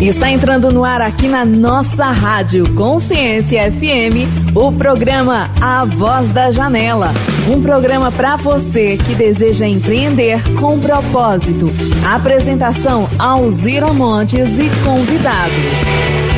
Está entrando no ar aqui na nossa rádio Consciência FM o programa A Voz da Janela. Um programa para você que deseja empreender com propósito. Apresentação Alzira Montes e convidados.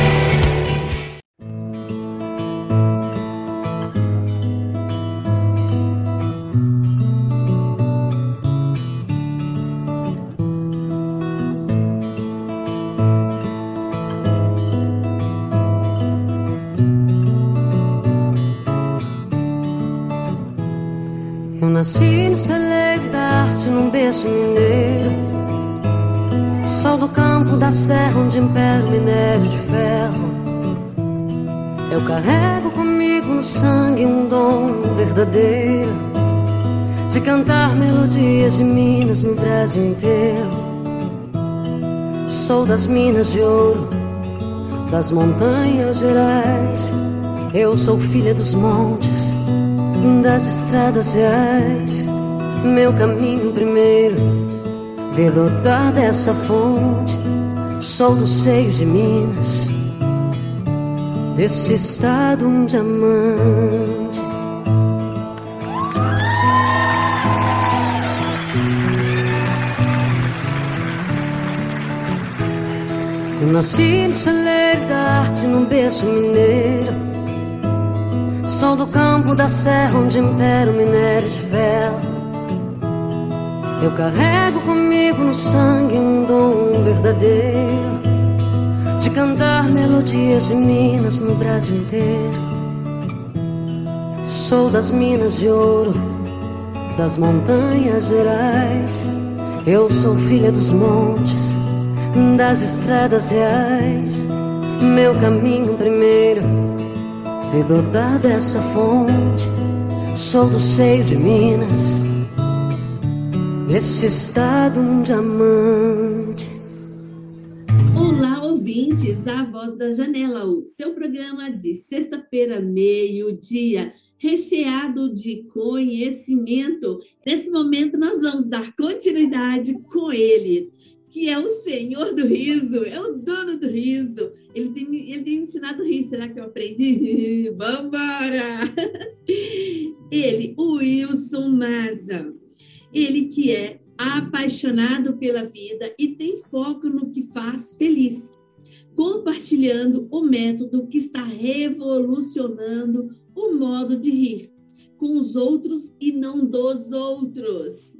Nasci no celeiro da arte num berço mineiro. Sol do campo da serra onde impera o minério de ferro. Eu carrego comigo no sangue um dom verdadeiro De cantar melodias de Minas no Brasil inteiro. Sou das minas de ouro, das montanhas gerais. Eu sou filha dos montes das estradas reais. Meu caminho primeiro, brotar dessa fonte. Sou do seio de Minas, desse estado um diamante. Eu nasci no celeiro da arte, num berço mineiro Sol do campo da serra onde impera o minério de ferro. Eu carrego comigo no sangue um dom verdadeiro De cantar melodias de Minas no Brasil inteiro. Sou das minas de ouro, das montanhas gerais. Eu sou filha dos montes, das estradas reais. Meu caminho primeiro Vi brotar dessa fonte, sou do seio de Minas, desse estado um diamante. Olá, ouvintes, a Voz da Janela, o seu programa de sexta-feira, meio-dia, recheado de conhecimento. Nesse momento, nós vamos dar continuidade com ele, que é o Senhor do Riso, é o dono do riso ele tem, ele tem ensinado a rir. Será que eu aprendi? Vambora! Ele, o Wilson Maza. Ele que é apaixonado pela vida e tem foco no que faz feliz, compartilhando o método que está revolucionando o modo de rir com os outros e não dos outros.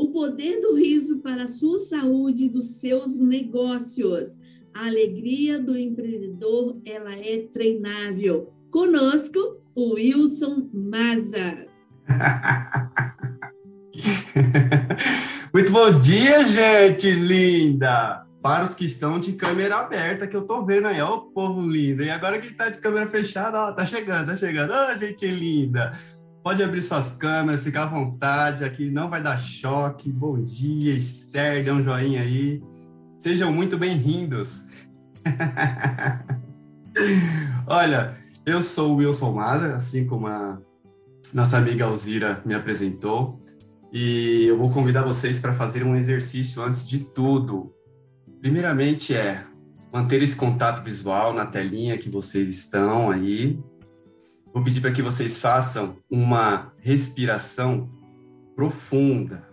O poder do riso para a sua saúde e dos seus negócios. A alegria do empreendedor, ela é treinável. Conosco, o Wilson Maza. Muito bom dia, gente linda! Para os que estão de câmera aberta, que eu tô vendo aí, ó, o povo lindo. E agora que tá de câmera fechada, ó, tá chegando, tá chegando. Ô, gente linda! Pode abrir suas câmeras, ficar à vontade, aqui não vai dar choque. Bom dia, Esther, dê um joinha aí. Sejam muito bem-vindos. Olha, eu sou o Wilson Maza, assim como a nossa amiga Alzira me apresentou, e eu vou convidar vocês para fazer um exercício antes de tudo. Primeiramente é manter esse contato visual na telinha que vocês estão aí. Vou pedir para que vocês façam uma respiração profunda,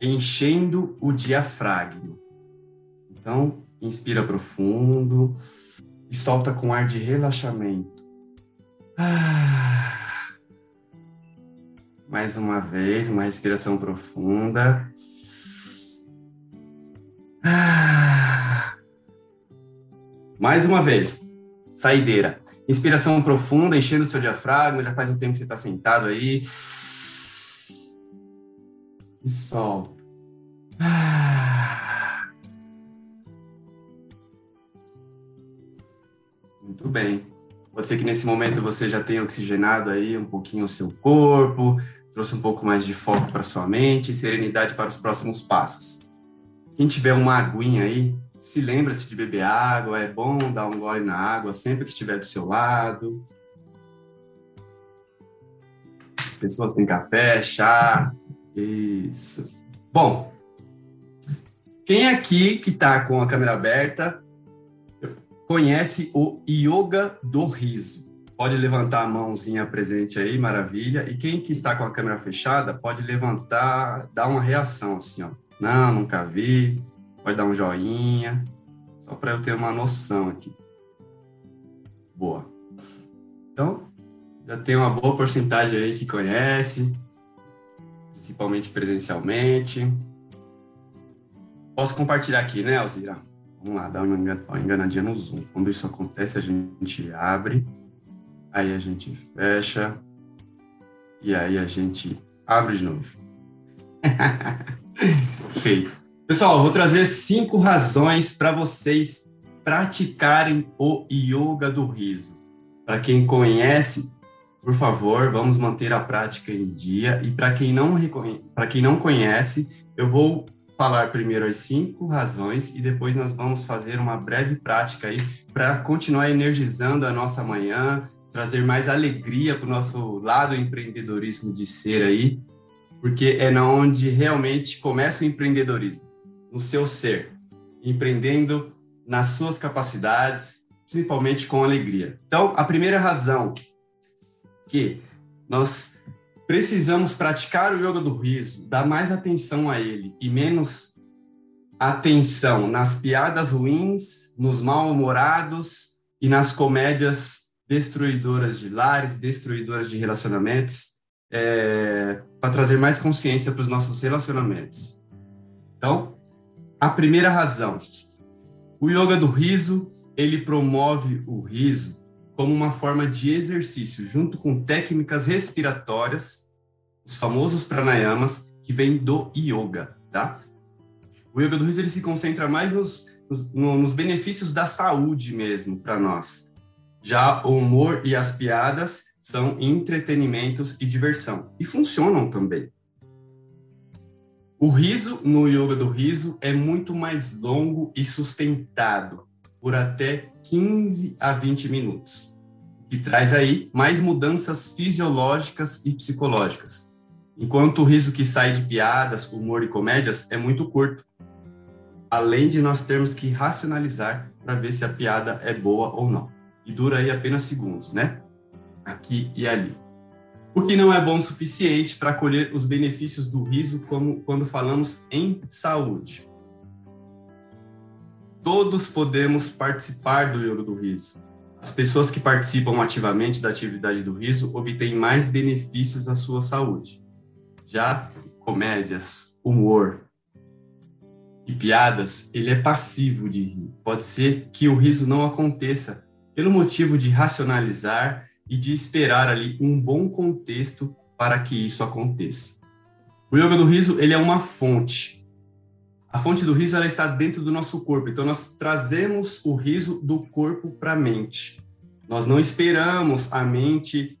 enchendo o diafragma. Então, inspira profundo e solta com ar de relaxamento. Ah. Mais uma vez, uma respiração profunda. Ah. Mais uma vez, saideira. Inspiração profunda, enchendo o seu diafragma. Já faz um tempo que você está sentado aí. E solta. Ah. Muito bem. Pode ser que nesse momento você já tenha oxigenado aí um pouquinho o seu corpo, trouxe um pouco mais de foco para sua mente e serenidade para os próximos passos. Quem tiver uma aguinha aí, se lembra-se de beber água, é bom dar um gole na água sempre que estiver do seu lado. Pessoas têm café, chá, isso. Bom, Quem aqui que está com a câmera aberta conhece o yoga do riso? Pode levantar a mãozinha presente aí, maravilha. E quem que está com a câmera fechada, pode levantar, dar uma reação assim, ó. Não, nunca vi. Pode dar um joinha, só para eu ter uma noção aqui. Boa. Então, já tem uma boa porcentagem aí que conhece, principalmente presencialmente. Posso compartilhar aqui, né, Alzira? Vamos lá, dar uma enganadinha no Zoom. Quando isso acontece, a gente abre, aí a gente fecha, e aí a gente abre de novo. Feito. Pessoal, vou trazer cinco razões para vocês praticarem o yoga do riso. Para quem conhece, por favor, vamos manter a prática em dia. E para quem não para quem não conhece, eu vou falar primeiro as cinco razões e depois nós vamos fazer uma breve prática aí para continuar energizando a nossa manhã, trazer mais alegria para o nosso lado empreendedorismo de ser aí, porque é na onde realmente começa o empreendedorismo, no seu ser, empreendendo nas suas capacidades, principalmente com alegria. Então, a primeira razão que nós precisamos praticar o yoga do riso, dar mais atenção a ele e menos atenção nas piadas ruins, nos mal-humorados e nas comédias destruidoras de lares, destruidoras de relacionamentos, é, para trazer mais consciência para os nossos relacionamentos. Então, a primeira razão, o yoga do riso, ele promove o riso como uma forma de exercício, junto com técnicas respiratórias, os famosos pranayamas, que vêm do yoga, tá? O yoga do riso ele se concentra mais nos, nos, nos benefícios da saúde mesmo para nós. Já o humor e as piadas são entretenimentos e diversão, e funcionam também. O riso no yoga do riso é muito mais longo e sustentado, por até 15 a 20 minutos, que traz aí mais mudanças fisiológicas e psicológicas. Enquanto o riso que sai de piadas, humor e comédias é muito curto, além de nós termos que racionalizar para ver se a piada é boa ou não. E dura aí apenas segundos, né? Aqui e ali. O que não é bom o suficiente para colher os benefícios do riso como quando falamos em saúde. Todos podemos participar do yoga do riso. As pessoas que participam ativamente da atividade do riso obtêm mais benefícios à sua saúde. Já comédias, humor e piadas, ele é passivo de rir. Pode ser que o riso não aconteça pelo motivo de racionalizar e de esperar ali um bom contexto para que isso aconteça. O yoga do riso, ele é uma fonte a fonte do riso ela está dentro do nosso corpo, então nós trazemos o riso do corpo para a mente. Nós não esperamos a mente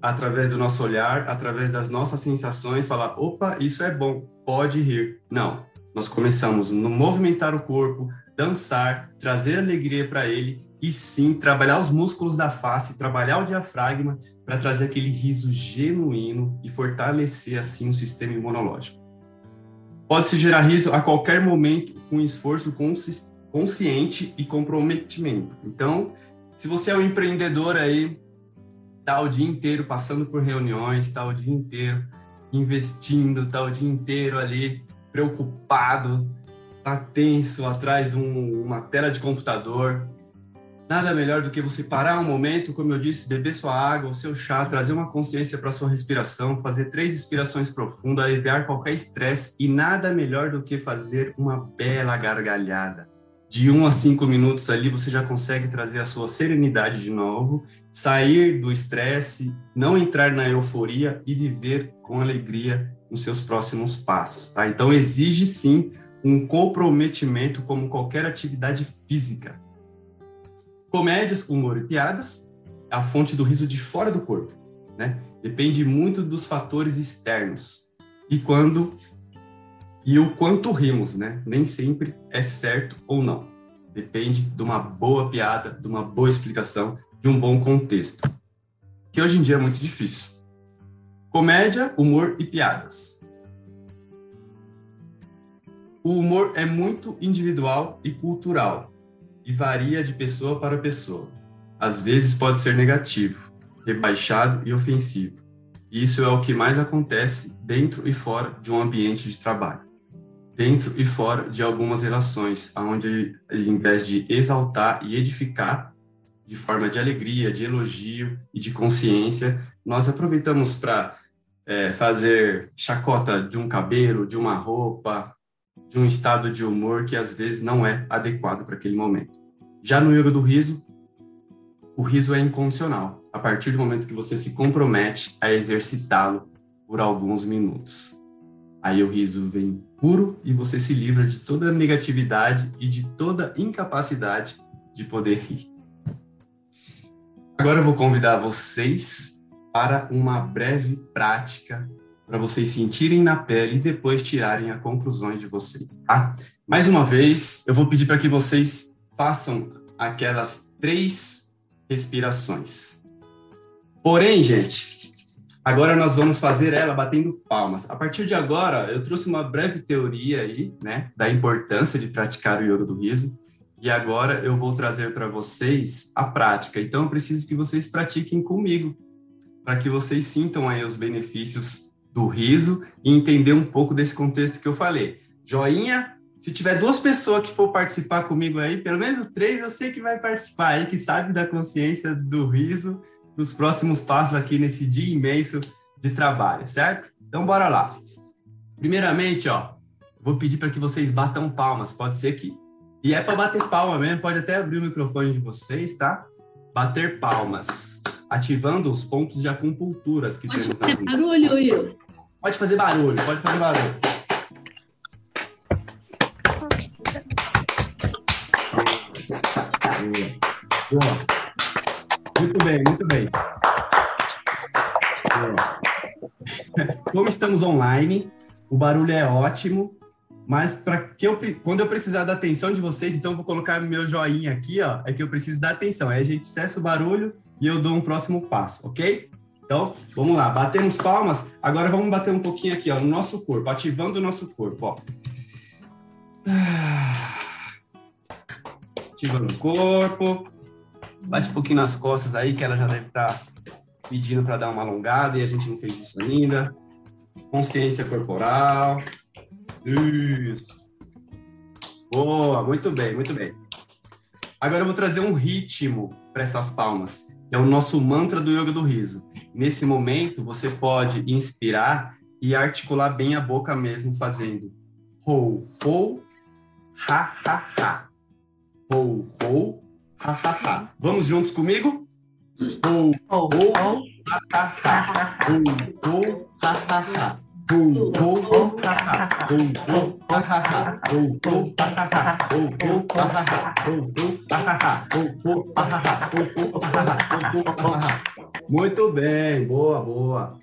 através do nosso olhar, através das nossas sensações, falar: opa, isso é bom, pode rir. Não. Nós começamos a movimentar o corpo, dançar, trazer alegria para ele e sim trabalhar os músculos da face, trabalhar o diafragma para trazer aquele riso genuíno e fortalecer assim o sistema imunológico. Pode-se gerar riso a qualquer momento com esforço consciente e comprometimento. Então, se você é um empreendedor aí, tá o dia inteiro passando por reuniões, tá o dia inteiro investindo, tá o dia inteiro ali preocupado, tá tenso atrás de um, uma tela de computador, Nada melhor do que você parar um momento, como eu disse, beber sua água, o seu chá, trazer uma consciência para sua respiração, fazer três respirações profundas, aliviar qualquer estresse e nada melhor do que fazer uma bela gargalhada. De um a cinco minutos ali você já consegue trazer a sua serenidade de novo, sair do estresse, não entrar na euforia e viver com alegria nos seus próximos passos, tá? Então exige sim um comprometimento como qualquer atividade física Comédias, humor e piadas, a fonte do riso de fora do corpo, né? Depende muito dos fatores externos. E quando e o quanto rimos, né? Nem sempre é certo ou não. Depende de uma boa piada, de uma boa explicação, de um bom contexto. Que hoje em dia é muito difícil. Comédia, humor e piadas. O humor é muito individual e cultural e varia de pessoa para pessoa. Às vezes pode ser negativo, rebaixado e ofensivo. Isso é o que mais acontece dentro e fora de um ambiente de trabalho. Dentro e fora de algumas relações, onde, ao invés de exaltar e edificar, de forma de alegria, de elogio e de consciência, nós aproveitamos para é, fazer chacota de um cabelo, de uma roupa, de um estado de humor que às vezes não é adequado para aquele momento. Já no yoga do riso, o riso é incondicional, a partir do momento que você se compromete a exercitá-lo por alguns minutos. Aí o riso vem puro e você se livra de toda negatividade e de toda incapacidade de poder rir. Agora eu vou convidar vocês para uma breve prática para vocês sentirem na pele e depois tirarem as conclusões de vocês, tá? Mais uma vez, eu vou pedir para que vocês façam aquelas três respirações. Porém, gente, agora nós vamos fazer ela batendo palmas. A partir de agora, eu trouxe uma breve teoria aí, né, da importância de praticar o yoga do riso. E agora eu vou trazer para vocês a prática. Então eu preciso que vocês pratiquem comigo, para que vocês sintam aí os benefícios do riso e entender um pouco desse contexto que eu falei. Joinha, se tiver duas pessoas que for participar comigo aí, pelo menos três eu sei que vai participar aí, que sabe da consciência do riso, dos próximos passos aqui nesse dia imenso de trabalho, certo? Então bora lá. Primeiramente, ó, vou pedir para que vocês batam palmas. Pode ser que e é para bater palma mesmo, pode até abrir o microfone de vocês, tá? Bater palmas, ativando os pontos de acupunturas que pode temos fazer barulho, Will. Pode fazer barulho, pode fazer barulho. Boa. Muito bem, muito bem. Boa. Como estamos online, o barulho é ótimo. Mas para que eu quando eu precisar da atenção de vocês, então eu vou colocar meu joinha aqui, ó, é que eu preciso da atenção. Aí a gente cessa o barulho e eu dou um próximo passo, ok? Então, vamos lá, batemos palmas. Agora vamos bater um pouquinho aqui, ó, no nosso corpo, ativando o nosso corpo, ó. Ativando o corpo. Bate um pouquinho nas costas aí, que ela já deve estar tá pedindo para dar uma alongada e a gente não fez isso ainda. Consciência corporal. Isso. Boa, muito bem, muito bem. Agora eu vou trazer um ritmo para essas palmas. É o nosso mantra do yoga do riso. Nesse momento, você pode inspirar e articular bem a boca mesmo, fazendo ho, ho, ha, ha, ha. Ho, ho, ha, ha, ha. Vamos juntos comigo? Ho, ho, ha, ha, ha. Ha, ha, ha. Muito bem, boa, boa.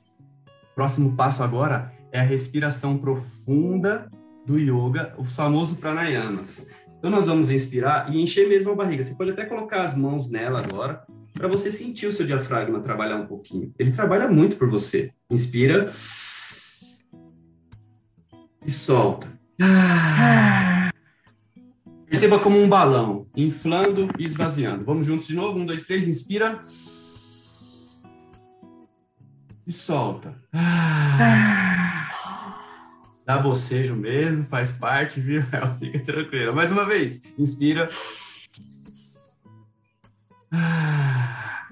Próximo passo agora é a respiração profunda do yoga, os famosos pranayamas. Então nós vamos inspirar e encher mesmo a barriga. Você pode até colocar as mãos nela agora, para você sentir o seu diafragma trabalhar um pouquinho. Ele trabalha muito por você. Inspira e solta. Ah. Perceba como um balão, inflando e esvaziando. Vamos juntos de novo? Um, dois, três, inspira. E solta. Ah. Dá bocejo mesmo, faz parte, viu? Fica tranquila. Mais uma vez, inspira. Ah.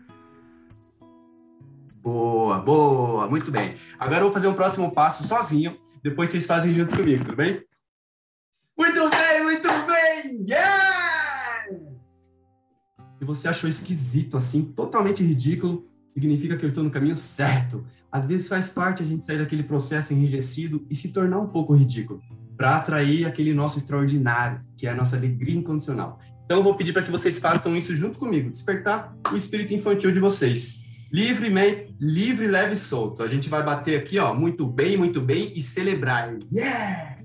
Boa, boa, muito bem. Agora eu vou fazer um próximo passo sozinho depois vocês fazem junto comigo, tudo bem? Muito bem, muito bem! Yes! Se você achou esquisito, assim, totalmente ridículo, significa que eu estou no caminho certo. Às vezes faz parte a gente sair daquele processo enrijecido e se tornar um pouco ridículo, para atrair aquele nosso extraordinário, que é a nossa alegria incondicional. Então eu vou pedir para que vocês façam isso junto comigo, despertar o espírito infantil de vocês. Livremente, livre, leve e solto. A gente vai bater aqui, ó, muito bem, muito bem e celebrar. Yes!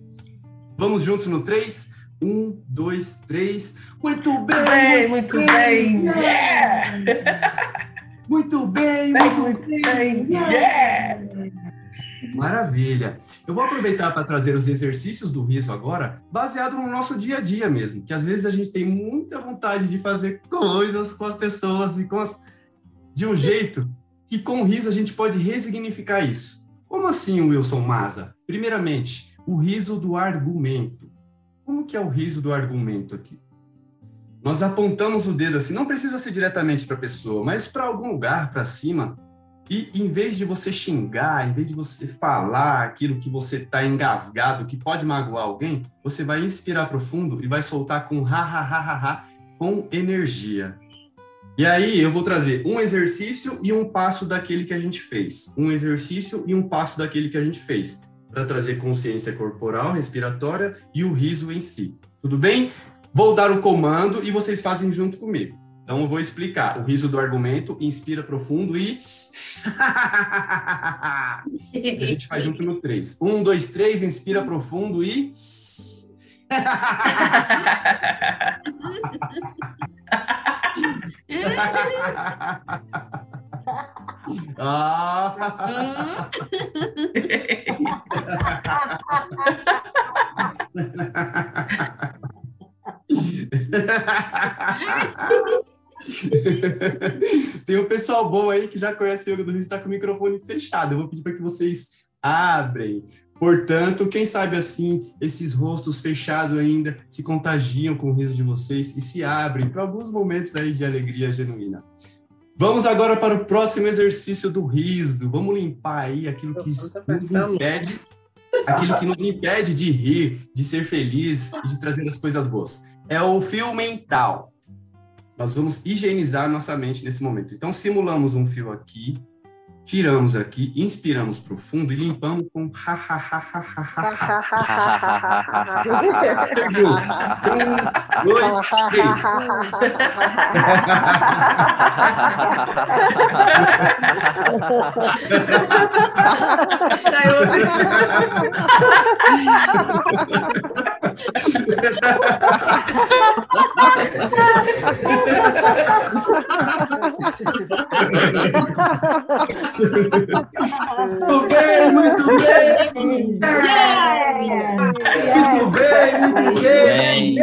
Vamos juntos no 3? 1, 2, 3. Muito bem! Muito bem! Muito bem! Yeah! Muito bem, muito bem! bem. Yeah! Maravilha. Eu vou aproveitar para trazer os exercícios do riso agora, baseado no nosso dia a dia mesmo, que às vezes a gente tem muita vontade de fazer coisas com as pessoas e com as de um jeito que com o riso a gente pode resignificar isso. Como assim, Wilson Maza? Primeiramente, o riso do argumento. Como que é o riso do argumento aqui? Nós apontamos o dedo assim, não precisa ser diretamente para a pessoa, mas para algum lugar, para cima, e em vez de você xingar, em vez de você falar aquilo que você está engasgado, que pode magoar alguém, você vai inspirar profundo e vai soltar com ha ha ha ha ha, com energia. E aí eu vou trazer um exercício e um passo daquele que a gente fez. Um exercício e um passo daquele que a gente fez. Para trazer consciência corporal, respiratória e o riso em si. Tudo bem? Vou dar o comando e vocês fazem junto comigo. Então eu vou explicar. O riso do argumento inspira profundo e. a gente faz junto no 3. Um, dois, três, inspira profundo e. ah. Tem um pessoal bom aí que já conhece o Yoga do Rio, está com o microfone fechado. Eu vou pedir para que vocês abrem. Portanto, quem sabe assim, esses rostos fechados ainda se contagiam com o riso de vocês e se abrem para alguns momentos aí de alegria genuína. Vamos agora para o próximo exercício do riso. Vamos limpar aí aquilo que nos impede, aquilo que nos impede de rir, de ser feliz e de trazer as coisas boas. É o fio mental. Nós vamos higienizar nossa mente nesse momento. Então, simulamos um fio aqui, tiramos aqui, inspiramos profundo e limpamos com ha ha ha ha ha ha ha. Um, dois, três. Muito bem, muito bem! Muito bem, muito bem!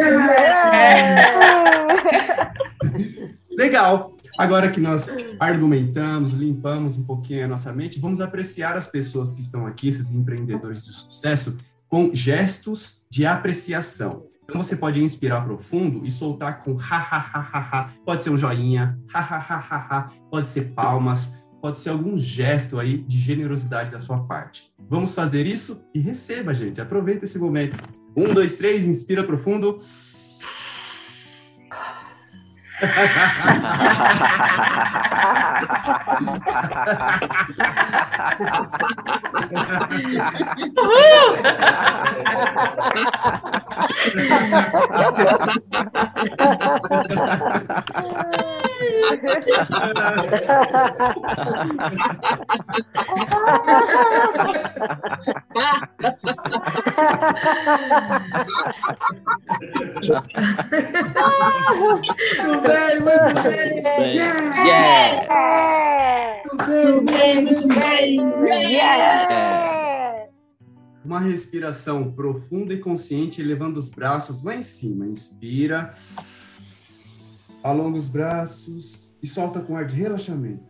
Legal! Agora que nós argumentamos, limpamos um pouquinho a nossa mente, vamos apreciar as pessoas que estão aqui, esses empreendedores de sucesso, com gestos de apreciação. Então você pode inspirar profundo e soltar com ha ha ha ha ha. Pode ser um joinha, ha ha ha ha ha. Pode ser palmas, pode ser algum gesto aí de generosidade da sua parte. Vamos fazer isso e receba, gente. Aproveita esse momento. Um, dois, três, inspira profundo. Muito bem, muito bem. Yeah! Yeah! Yeah! Uma respiração profunda e consciente, elevando os braços lá em cima. Inspira, alonga os braços e solta com ar de relaxamento.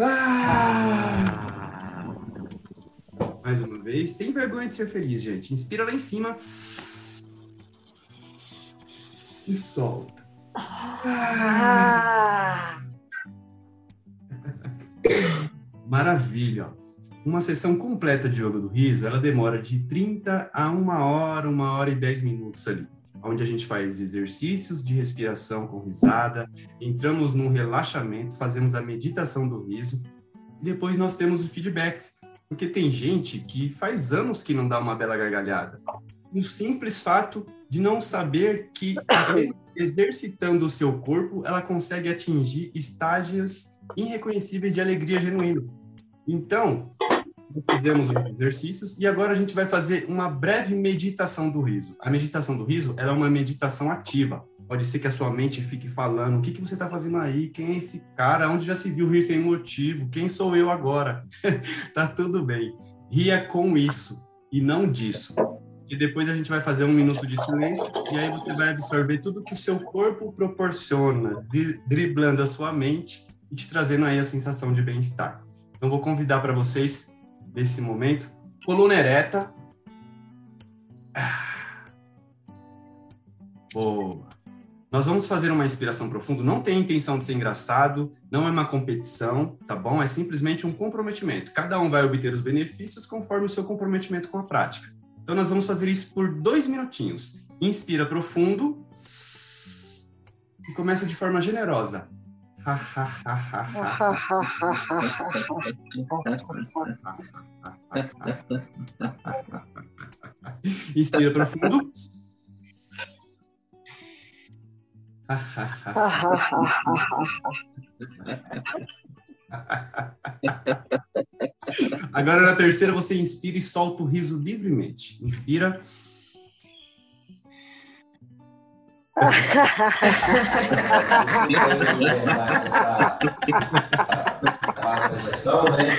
Ah! Mais uma vez, sem vergonha de ser feliz, gente. Inspira lá em cima e solta. Ah! Maravilha. Uma sessão completa de yoga do riso, ela demora de 30 a uma hora, uma hora e 10 minutos ali, onde a gente faz exercícios de respiração com risada, entramos num relaxamento, fazemos a meditação do riso, e depois nós temos os feedbacks, porque tem gente que faz anos que não dá uma bela gargalhada. O simples fato de não saber que exercitando o seu corpo, ela consegue atingir estágios irreconhecíveis de alegria genuína. Então, fizemos os exercícios e agora a gente vai fazer uma breve meditação do riso. A meditação do riso é uma meditação ativa. Pode ser que a sua mente fique falando: o que, que você está fazendo aí? Quem é esse cara? Onde já se viu rir sem motivo? Quem sou eu agora? tá tudo bem. ria com isso e não disso. E depois a gente vai fazer um minuto de silêncio e aí você vai absorver tudo que o seu corpo proporciona, driblando a sua mente e te trazendo aí a sensação de bem-estar. Então vou convidar para vocês nesse momento, coluna ereta. Boa. Nós vamos fazer uma inspiração profunda. Não tem intenção de ser engraçado, não é uma competição, tá bom? É simplesmente um comprometimento. Cada um vai obter os benefícios conforme o seu comprometimento com a prática. Então, nós vamos fazer isso por dois minutinhos. Inspira profundo e começa de forma generosa. Inspira profundo. Agora na terceira você inspira e solta o riso livremente. Inspira. Passa a gestão, né?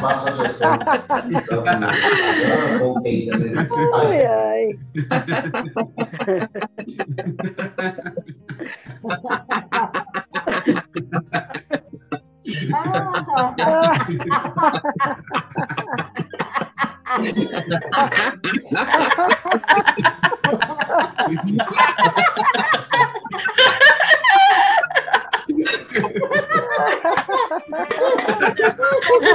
Passa a gestão. Voltei também. Ai, ai. Muito bem, muito bem! Muito bem, muito bem! Muito bem!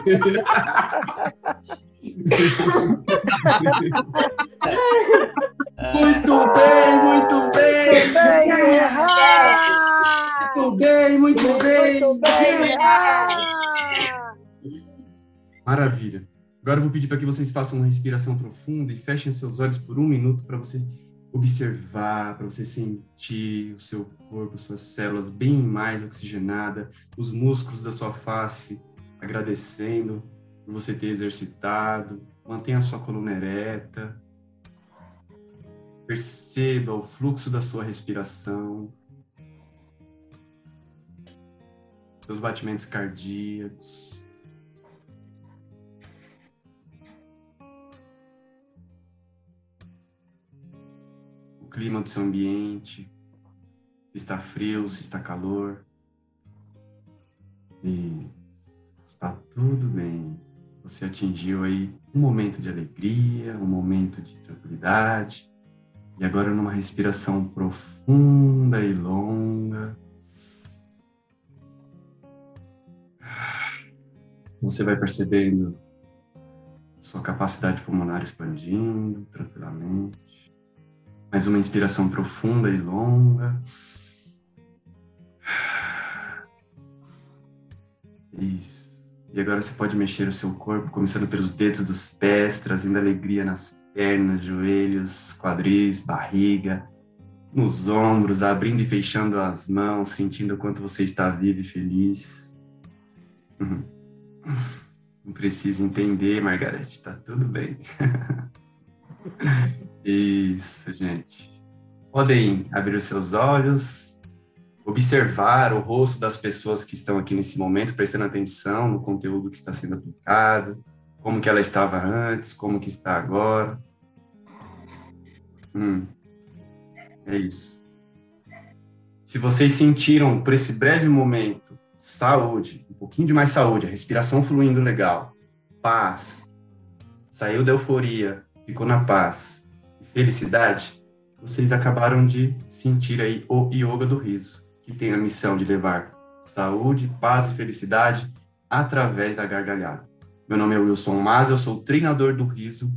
Maravilha. Agora eu vou pedir para que vocês façam uma respiração profunda e fechem seus olhos por um minuto para você observar, para você sentir o seu corpo, suas células bem mais oxigenadas, os músculos da sua face agradecendo por você ter exercitado. Mantenha a sua coluna ereta. Perceba o fluxo da sua respiração. Seus batimentos cardíacos. Clima do seu ambiente. Se está frio, se está calor. E está tudo bem. Você atingiu aí um momento de alegria, um momento de tranquilidade. E agora numa respiração profunda e longa. Você vai percebendo sua capacidade pulmonar expandindo tranquilamente. Mais uma inspiração profunda e longa. Isso. E agora você pode mexer o seu corpo, começando pelos dedos dos pés, trazendo alegria nas pernas, joelhos, quadris, barriga, nos ombros, abrindo e fechando as mãos, sentindo o quanto você está vivo e feliz. Não precisa entender, Margarete, tá tudo bem. Isso, gente. Podem abrir os seus olhos, observar o rosto das pessoas que estão aqui nesse momento, prestando atenção no conteúdo que está sendo aplicado, como que ela estava antes, como que está agora. Hum, é isso. Se vocês sentiram por esse breve momento saúde, um pouquinho de mais saúde, a respiração fluindo legal, paz, saiu da euforia, ficou na paz felicidade, vocês acabaram de sentir aí o yoga do riso que tem a missão de levar saúde, paz e felicidade através da gargalhada. Meu nome é Wilson Mas, eu sou treinador do riso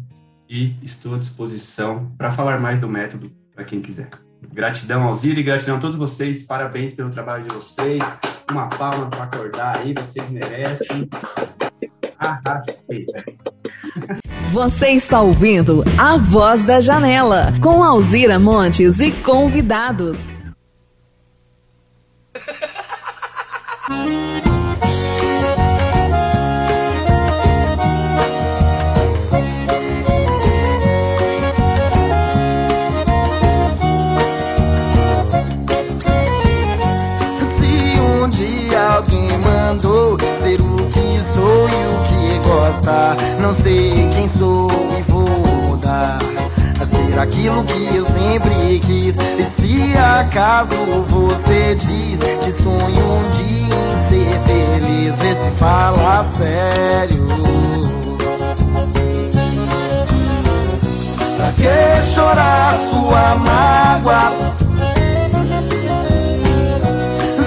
e estou à disposição para falar mais do método para quem quiser. Gratidão ao Zira e gratidão a todos vocês, parabéns pelo trabalho de vocês. Uma palma para acordar aí, vocês merecem. Arrastei. Você está ouvindo A Voz da Janela, com Alzira Montes e convidados. Não sei quem sou e vou mudar a ser aquilo que eu sempre quis. E se acaso você diz que sonho um dia em ser feliz, vê se fala sério. Pra que chorar sua mágoa?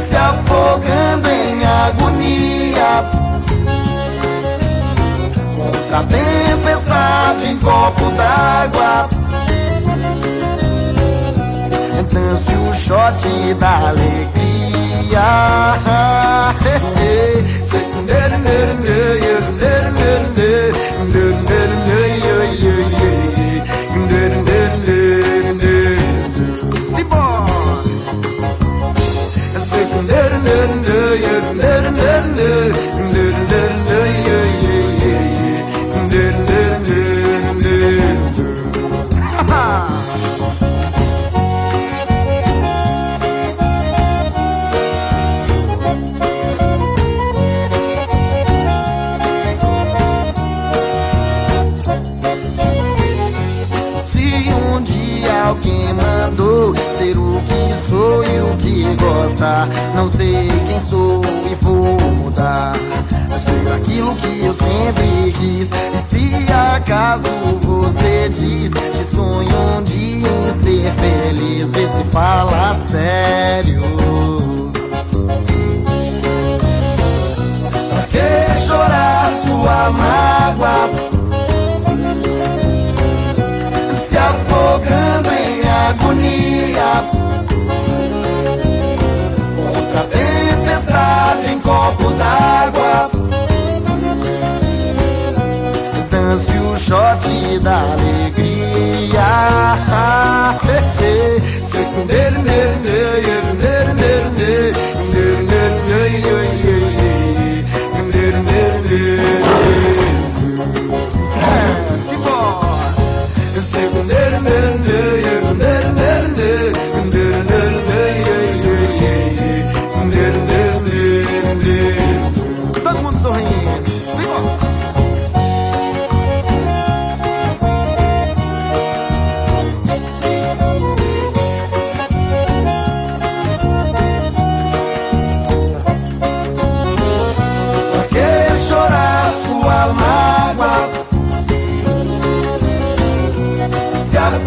Se afogando em agonia Contra a tempestade em copo d'água. Dance o shot da alegria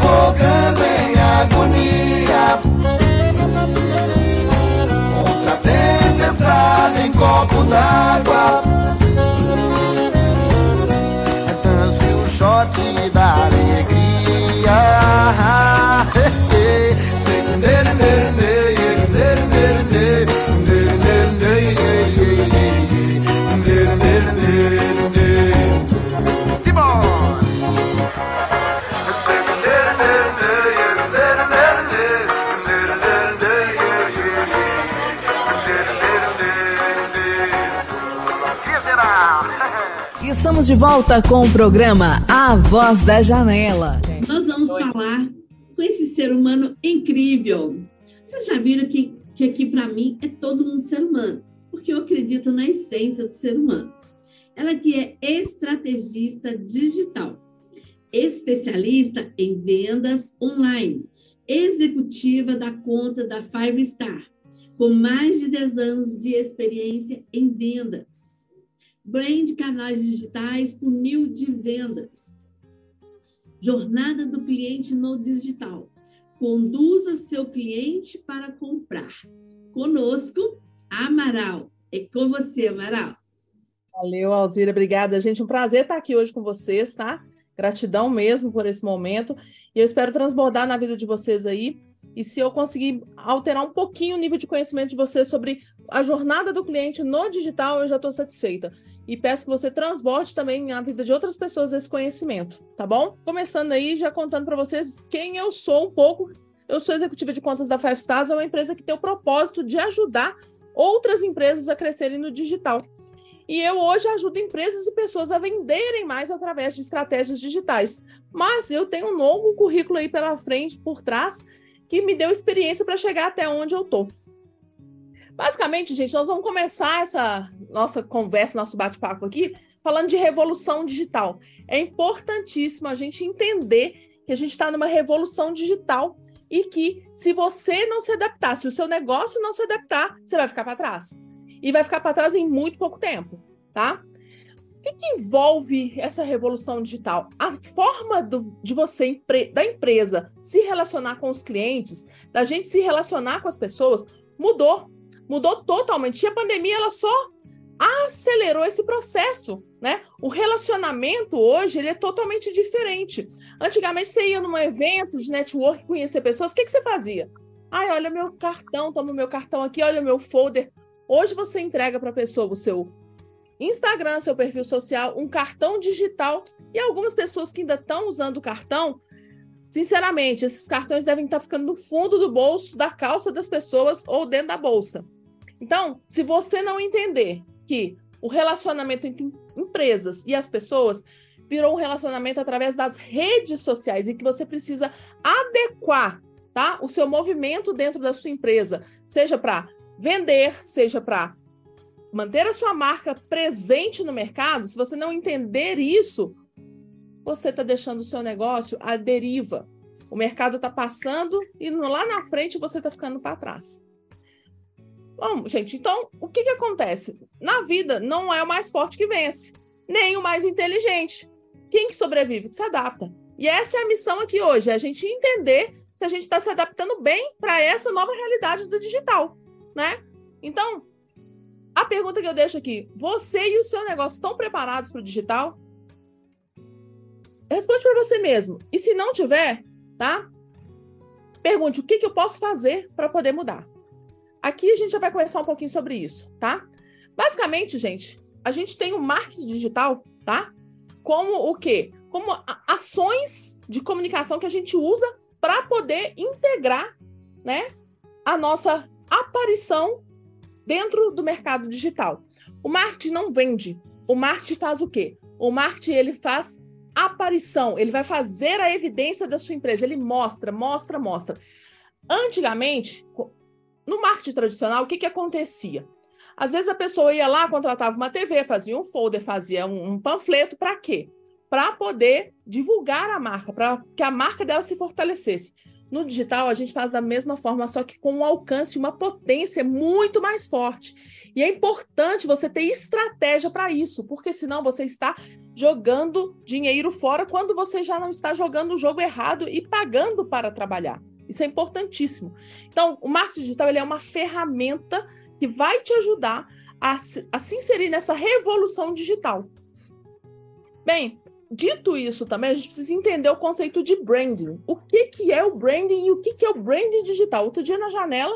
afogando em agonia. Contra a tempestade em copo d'água. Estamos de volta com o programa A Voz da Janela. Nós vamos falar com esse ser humano incrível. Vocês já viram que, que aqui para mim é todo mundo ser humano, porque eu acredito na essência do ser humano. Ela que é estrategista digital, especialista em vendas online, executiva da conta da Five Star, com mais de 10 anos de experiência em vendas brand canais digitais, funil de vendas. Jornada do cliente no digital. Conduza seu cliente para comprar. Conosco, Amaral. É com você, Amaral. Valeu, Alzira. Obrigada, gente. Um prazer estar aqui hoje com vocês, tá? Gratidão mesmo por esse momento. E eu espero transbordar na vida de vocês aí. E se eu conseguir alterar um pouquinho o nível de conhecimento de vocês sobre a jornada do cliente no digital, eu já estou satisfeita e peço que você transborde também na vida de outras pessoas esse conhecimento, tá bom? Começando aí, já contando para vocês quem eu sou um pouco. Eu sou executiva de contas da Five Stars, é uma empresa que tem o propósito de ajudar outras empresas a crescerem no digital. E eu hoje ajudo empresas e pessoas a venderem mais através de estratégias digitais. Mas eu tenho um longo currículo aí pela frente, por trás, que me deu experiência para chegar até onde eu estou. Basicamente, gente, nós vamos começar essa nossa conversa, nosso bate-papo aqui, falando de revolução digital. É importantíssimo a gente entender que a gente está numa revolução digital e que se você não se adaptar, se o seu negócio não se adaptar, você vai ficar para trás. E vai ficar para trás em muito pouco tempo, tá? Que, que envolve essa revolução digital? A forma do, de você, da empresa, se relacionar com os clientes, da gente se relacionar com as pessoas, mudou. Mudou totalmente. E a pandemia, ela só acelerou esse processo, né? O relacionamento hoje ele é totalmente diferente. Antigamente você ia num evento de network, conhecer pessoas, o que, que você fazia? Ai, olha meu cartão, toma o meu cartão aqui, olha meu folder. Hoje você entrega para a pessoa o seu Instagram, seu perfil social, um cartão digital e algumas pessoas que ainda estão usando o cartão, sinceramente, esses cartões devem estar ficando no fundo do bolso da calça das pessoas ou dentro da bolsa. Então, se você não entender que o relacionamento entre empresas e as pessoas virou um relacionamento através das redes sociais e que você precisa adequar tá, o seu movimento dentro da sua empresa, seja para vender, seja para manter a sua marca presente no mercado, se você não entender isso, você está deixando o seu negócio à deriva. O mercado está passando e lá na frente você está ficando para trás. Bom, gente, então o que, que acontece? Na vida, não é o mais forte que vence, nem o mais inteligente. Quem que sobrevive? Que se adapta. E essa é a missão aqui hoje, é a gente entender se a gente está se adaptando bem para essa nova realidade do digital, né? Então, a pergunta que eu deixo aqui: você e o seu negócio estão preparados para o digital? Responde para você mesmo. E se não tiver, tá? Pergunte o que, que eu posso fazer para poder mudar. Aqui a gente já vai conversar um pouquinho sobre isso, tá? Basicamente, gente, a gente tem o marketing digital, tá? Como o quê? Como ações de comunicação que a gente usa para poder integrar, né, a nossa aparição dentro do mercado digital. O marketing não vende. O marketing faz o quê? O marketing ele faz aparição, ele vai fazer a evidência da sua empresa, ele mostra, mostra, mostra. Antigamente, no marketing tradicional, o que, que acontecia? Às vezes a pessoa ia lá, contratava uma TV, fazia um folder, fazia um, um panfleto, para quê? Para poder divulgar a marca, para que a marca dela se fortalecesse. No digital, a gente faz da mesma forma, só que com um alcance, uma potência muito mais forte. E é importante você ter estratégia para isso, porque senão você está jogando dinheiro fora quando você já não está jogando o jogo errado e pagando para trabalhar. Isso é importantíssimo. Então, o marketing digital é uma ferramenta que vai te ajudar a, a se inserir nessa revolução digital. Bem, dito isso também, a gente precisa entender o conceito de branding. O que, que é o branding e o que, que é o branding digital? Outro dia na janela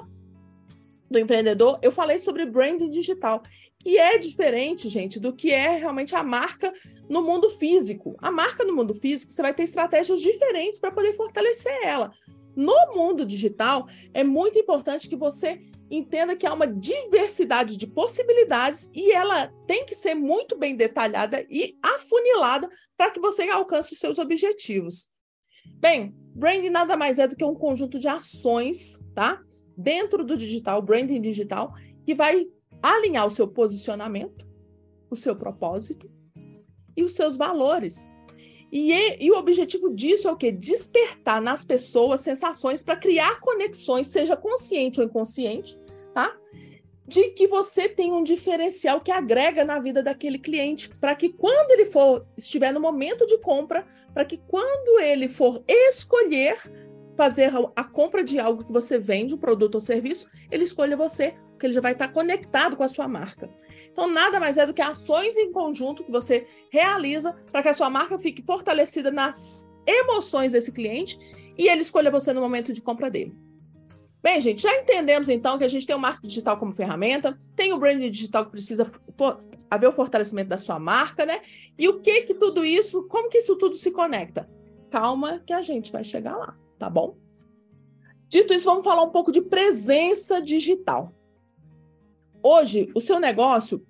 do empreendedor, eu falei sobre branding digital, que é diferente, gente, do que é realmente a marca no mundo físico. A marca no mundo físico, você vai ter estratégias diferentes para poder fortalecer ela. No mundo digital, é muito importante que você entenda que há uma diversidade de possibilidades e ela tem que ser muito bem detalhada e afunilada para que você alcance os seus objetivos. Bem, branding nada mais é do que um conjunto de ações, tá? Dentro do digital, branding digital, que vai alinhar o seu posicionamento, o seu propósito e os seus valores. E, e, o objetivo disso é o quê? Despertar nas pessoas sensações para criar conexões, seja consciente ou inconsciente, tá? De que você tem um diferencial que agrega na vida daquele cliente, para que quando ele for estiver no momento de compra, para que quando ele for escolher fazer a compra de algo que você vende, um produto ou serviço, ele escolha você, porque ele já vai estar conectado com a sua marca. Então, nada mais é do que ações em conjunto que você realiza para que a sua marca fique fortalecida nas emoções desse cliente e ele escolha você no momento de compra dele. Bem, gente, já entendemos então que a gente tem o marketing digital como ferramenta, tem o branding digital que precisa haver o fortalecimento da sua marca, né? E o que que tudo isso, como que isso tudo se conecta? Calma que a gente vai chegar lá, tá bom? Dito isso, vamos falar um pouco de presença digital. Hoje, o seu negócio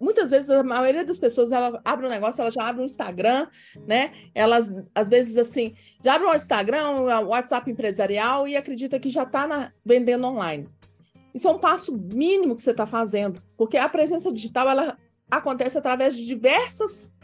muitas vezes a maioria das pessoas ela abre um negócio, ela já abre um Instagram, né? Elas às vezes assim, já abre um Instagram, um WhatsApp empresarial e acredita que já está vendendo online. Isso é um passo mínimo que você está fazendo, porque a presença digital ela acontece através de diversas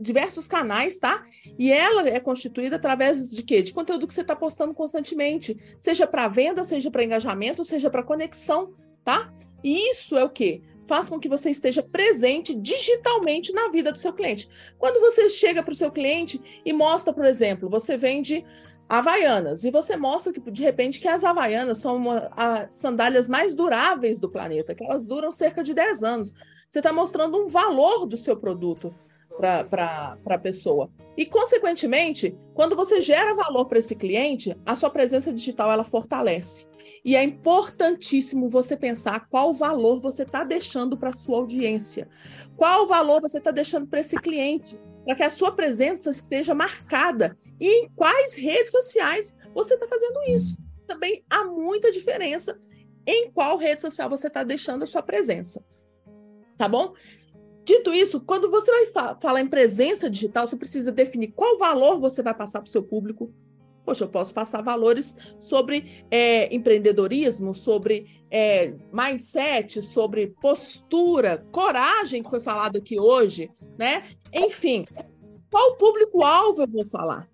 diversos canais, tá? E ela é constituída através de quê? De conteúdo que você está postando constantemente, seja para venda, seja para engajamento, seja para conexão, tá? E isso é o quê? Faz com que você esteja presente digitalmente na vida do seu cliente. Quando você chega para o seu cliente e mostra, por exemplo, você vende Havaianas, e você mostra que, de repente, que as Havaianas são uma, as sandálias mais duráveis do planeta, que elas duram cerca de 10 anos. Você está mostrando um valor do seu produto para a pessoa. E, consequentemente, quando você gera valor para esse cliente, a sua presença digital ela fortalece. E é importantíssimo você pensar qual valor você está deixando para a sua audiência, qual valor você está deixando para esse cliente, para que a sua presença esteja marcada e em quais redes sociais você está fazendo isso. Também há muita diferença em qual rede social você está deixando a sua presença. Tá bom? Dito isso, quando você vai fa falar em presença digital, você precisa definir qual valor você vai passar para o seu público. Poxa, eu posso passar valores sobre é, empreendedorismo, sobre é, mindset, sobre postura, coragem, que foi falado aqui hoje, né? Enfim, qual público-alvo eu vou falar?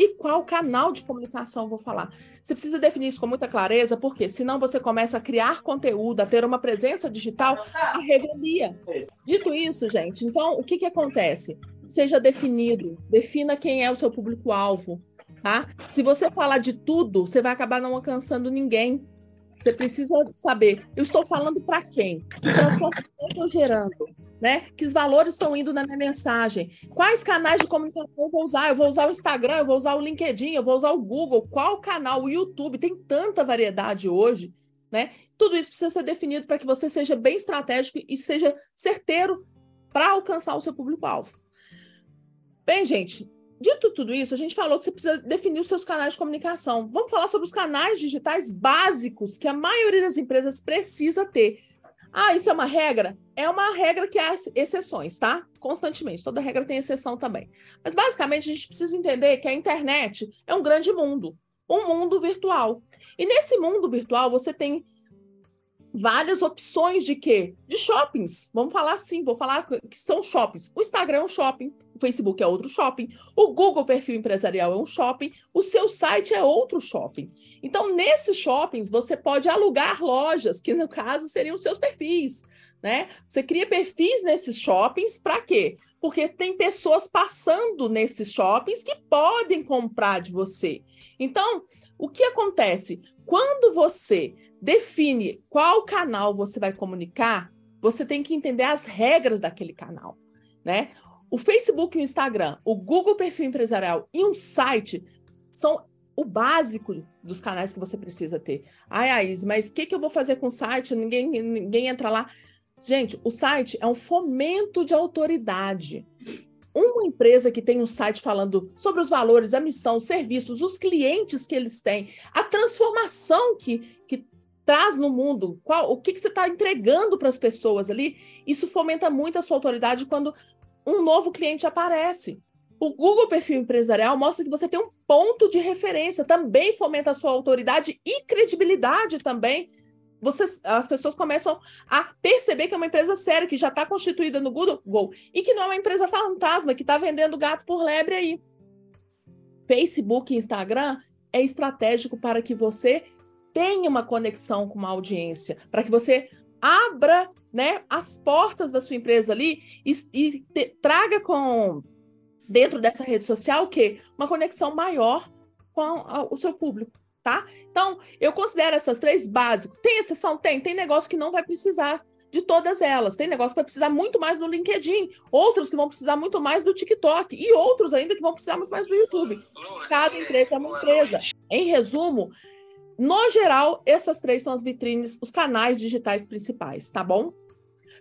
e qual canal de comunicação eu vou falar. Você precisa definir isso com muita clareza, porque senão você começa a criar conteúdo, a ter uma presença digital, a revelia. Dito isso, gente, então o que, que acontece? Seja definido, defina quem é o seu público-alvo, tá? Se você falar de tudo, você vai acabar não alcançando ninguém. Você precisa saber, eu estou falando para quem? Que transformação eu estou gerando? né? Que os valores estão indo na minha mensagem. Quais canais de comunicação eu vou usar? Eu vou usar o Instagram, eu vou usar o LinkedIn, eu vou usar o Google. Qual canal? O YouTube. Tem tanta variedade hoje, né? Tudo isso precisa ser definido para que você seja bem estratégico e seja certeiro para alcançar o seu público-alvo. Bem, gente, dito tudo isso, a gente falou que você precisa definir os seus canais de comunicação. Vamos falar sobre os canais digitais básicos que a maioria das empresas precisa ter ah, isso é uma regra? É uma regra que há exceções, tá? Constantemente. Toda regra tem exceção também. Mas basicamente a gente precisa entender que a internet é um grande mundo, um mundo virtual. E nesse mundo virtual você tem várias opções de quê? De shoppings. Vamos falar assim, vou falar que são shoppings. O Instagram é um shopping, Facebook é outro shopping, o Google Perfil Empresarial é um shopping, o seu site é outro shopping. Então, nesses shoppings, você pode alugar lojas, que no caso seriam os seus perfis. Né? Você cria perfis nesses shoppings para quê? Porque tem pessoas passando nesses shoppings que podem comprar de você. Então, o que acontece? Quando você define qual canal você vai comunicar, você tem que entender as regras daquele canal, né? O Facebook e o Instagram, o Google Perfil Empresarial e um site são o básico dos canais que você precisa ter. Ai, Ais, mas o que, que eu vou fazer com o site? Ninguém, ninguém entra lá. Gente, o site é um fomento de autoridade. Uma empresa que tem um site falando sobre os valores, a missão, os serviços, os clientes que eles têm, a transformação que, que traz no mundo, qual, o que, que você está entregando para as pessoas ali, isso fomenta muito a sua autoridade quando um novo cliente aparece. O Google Perfil Empresarial mostra que você tem um ponto de referência, também fomenta a sua autoridade e credibilidade também. Você, as pessoas começam a perceber que é uma empresa séria, que já está constituída no Google e que não é uma empresa fantasma, que está vendendo gato por lebre aí. Facebook e Instagram é estratégico para que você tenha uma conexão com uma audiência, para que você abra né, as portas da sua empresa ali e, e te, traga com dentro dessa rede social o quê? Uma conexão maior com a, o seu público, tá? Então, eu considero essas três básicas. Tem exceção? Tem. Tem negócio que não vai precisar de todas elas. Tem negócio que vai precisar muito mais do LinkedIn, outros que vão precisar muito mais do TikTok e outros ainda que vão precisar muito mais do YouTube. Cada empresa é uma empresa. Em resumo, no geral, essas três são as vitrines, os canais digitais principais, tá bom?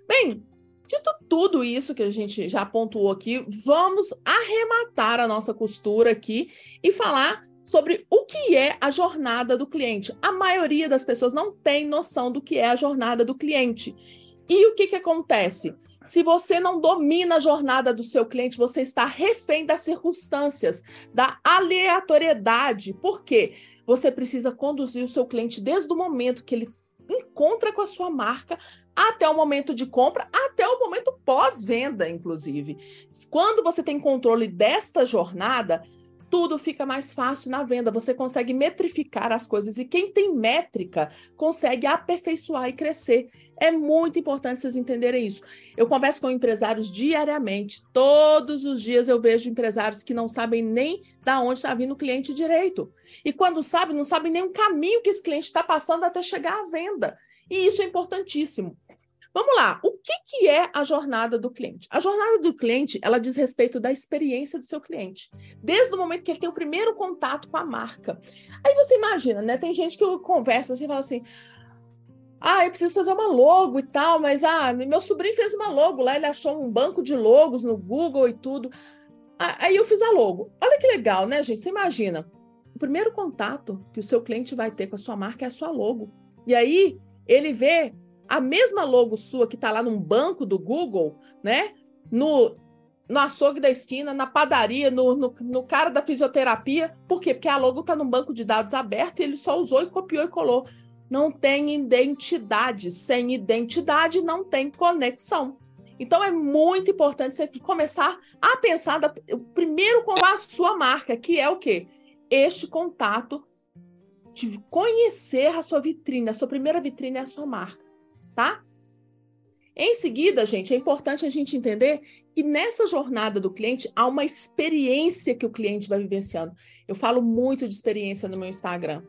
Bem, dito tudo isso que a gente já pontuou aqui, vamos arrematar a nossa costura aqui e falar sobre o que é a jornada do cliente. A maioria das pessoas não tem noção do que é a jornada do cliente. E o que, que acontece? Se você não domina a jornada do seu cliente, você está refém das circunstâncias, da aleatoriedade. Por quê? Você precisa conduzir o seu cliente desde o momento que ele encontra com a sua marca até o momento de compra, até o momento pós-venda, inclusive. Quando você tem controle desta jornada, tudo fica mais fácil na venda. Você consegue metrificar as coisas e quem tem métrica consegue aperfeiçoar e crescer. É muito importante vocês entenderem isso. Eu converso com empresários diariamente. Todos os dias eu vejo empresários que não sabem nem da onde está vindo o cliente direito. E quando sabe, não sabem nem o caminho que esse cliente está passando até chegar à venda. E isso é importantíssimo. Vamos lá, o que, que é a jornada do cliente? A jornada do cliente, ela diz respeito da experiência do seu cliente, desde o momento que ele tem o primeiro contato com a marca. Aí você imagina, né? Tem gente que eu converso assim, fala assim, ah, eu preciso fazer uma logo e tal, mas ah, meu sobrinho fez uma logo lá, ele achou um banco de logos no Google e tudo. Aí eu fiz a logo. Olha que legal, né, gente? Você imagina, o primeiro contato que o seu cliente vai ter com a sua marca é a sua logo. E aí ele vê a mesma logo sua que está lá num banco do Google, né? No, no açougue da esquina, na padaria, no, no, no cara da fisioterapia. Por quê? Porque a logo está num banco de dados aberto e ele só usou e copiou e colou. Não tem identidade. Sem identidade, não tem conexão. Então é muito importante você começar a pensar da, primeiro com a sua marca, que é o quê? Este contato de conhecer a sua vitrine. A sua primeira vitrine é a sua marca tá? Em seguida, gente, é importante a gente entender que nessa jornada do cliente há uma experiência que o cliente vai vivenciando. Eu falo muito de experiência no meu Instagram.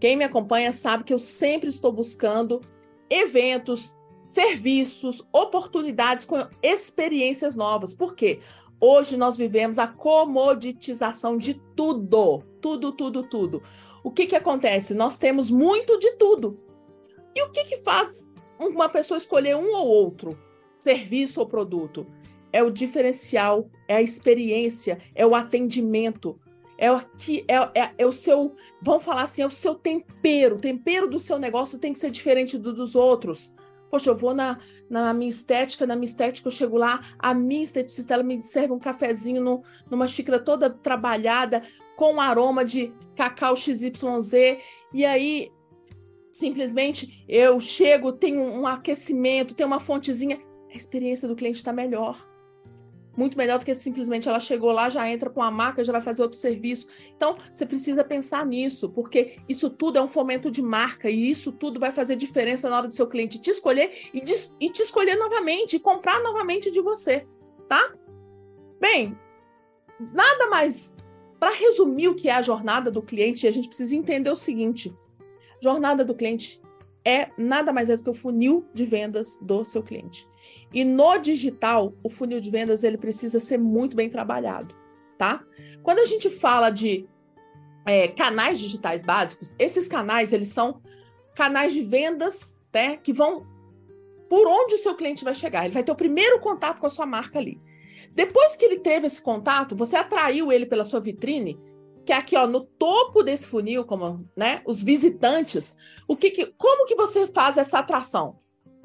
Quem me acompanha sabe que eu sempre estou buscando eventos, serviços, oportunidades com experiências novas. Por quê? Hoje nós vivemos a comoditização de tudo, tudo, tudo, tudo. O que que acontece? Nós temos muito de tudo. E o que que faz uma pessoa escolher um ou outro serviço ou produto. É o diferencial, é a experiência, é o atendimento, é o, que, é, é, é, o seu, vamos falar assim, é o seu tempero. O tempero do seu negócio tem que ser diferente do dos outros. Poxa, eu vou na, na minha estética, na minha estética eu chego lá, a minha esteticista ela me serve um cafezinho no, numa xícara toda trabalhada, com aroma de cacau XYZ, e aí simplesmente eu chego, tenho um aquecimento, tenho uma fontezinha, a experiência do cliente está melhor. Muito melhor do que simplesmente ela chegou lá, já entra com a marca, já vai fazer outro serviço. Então, você precisa pensar nisso, porque isso tudo é um fomento de marca e isso tudo vai fazer diferença na hora do seu cliente te escolher e, de, e te escolher novamente, e comprar novamente de você, tá? Bem, nada mais. Para resumir o que é a jornada do cliente, a gente precisa entender o seguinte: Jornada do cliente é nada mais é do que o funil de vendas do seu cliente. E no digital, o funil de vendas ele precisa ser muito bem trabalhado, tá? Quando a gente fala de é, canais digitais básicos, esses canais eles são canais de vendas, né, que vão por onde o seu cliente vai chegar. Ele vai ter o primeiro contato com a sua marca ali. Depois que ele teve esse contato, você atraiu ele pela sua vitrine, que é aqui ó, no topo desse funil, como né, os visitantes, o que, que como que você faz essa atração?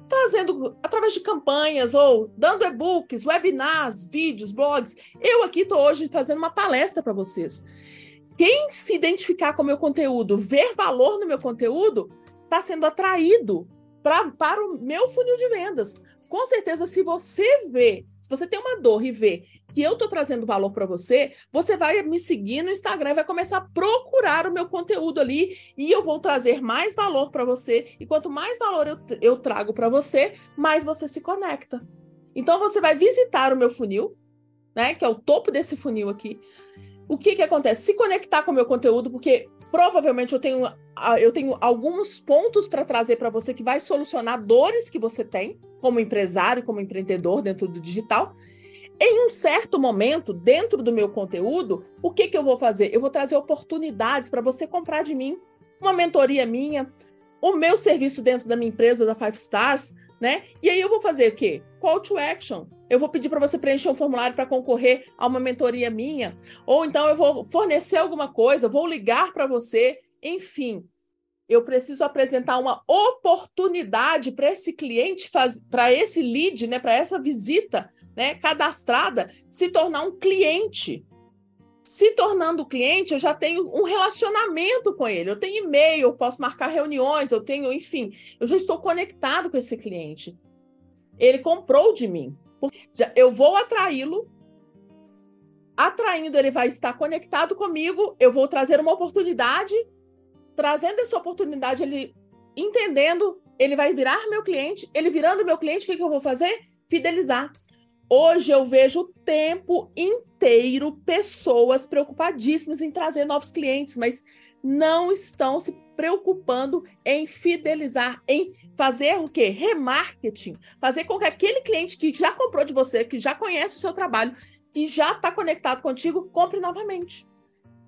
Trazendo através de campanhas ou dando e-books, webinars, vídeos, blogs. Eu aqui estou hoje fazendo uma palestra para vocês. Quem se identificar com o meu conteúdo, ver valor no meu conteúdo, está sendo atraído pra, para o meu funil de vendas. Com certeza, se você vê, se você tem uma dor e vê que eu estou trazendo valor para você, você vai me seguir no Instagram vai começar a procurar o meu conteúdo ali e eu vou trazer mais valor para você. E quanto mais valor eu, eu trago para você, mais você se conecta. Então você vai visitar o meu funil, né? Que é o topo desse funil aqui. O que que acontece? Se conectar com o meu conteúdo, porque provavelmente eu tenho, eu tenho alguns pontos para trazer para você que vai solucionar dores que você tem como empresário, como empreendedor dentro do digital. Em um certo momento, dentro do meu conteúdo, o que, que eu vou fazer? Eu vou trazer oportunidades para você comprar de mim, uma mentoria minha, o meu serviço dentro da minha empresa, da Five Stars, né? E aí eu vou fazer o quê? Call to action. Eu vou pedir para você preencher um formulário para concorrer a uma mentoria minha, ou então eu vou fornecer alguma coisa, vou ligar para você, enfim. Eu preciso apresentar uma oportunidade para esse cliente, para esse lead, né, para essa visita né, cadastrada se tornar um cliente. se tornando cliente, eu já tenho um relacionamento com ele. Eu tenho e-mail, eu posso marcar reuniões, eu tenho, enfim, eu já estou conectado com esse cliente. Ele comprou de mim. Eu vou atraí-lo. Atraindo, ele vai estar conectado comigo. Eu vou trazer uma oportunidade. Trazendo essa oportunidade, ele entendendo, ele vai virar meu cliente. Ele virando meu cliente, o que, que eu vou fazer? Fidelizar. Hoje eu vejo o tempo inteiro pessoas preocupadíssimas em trazer novos clientes, mas não estão se preocupando em fidelizar, em fazer o quê? Remarketing. Fazer com que aquele cliente que já comprou de você, que já conhece o seu trabalho, que já está conectado contigo, compre novamente.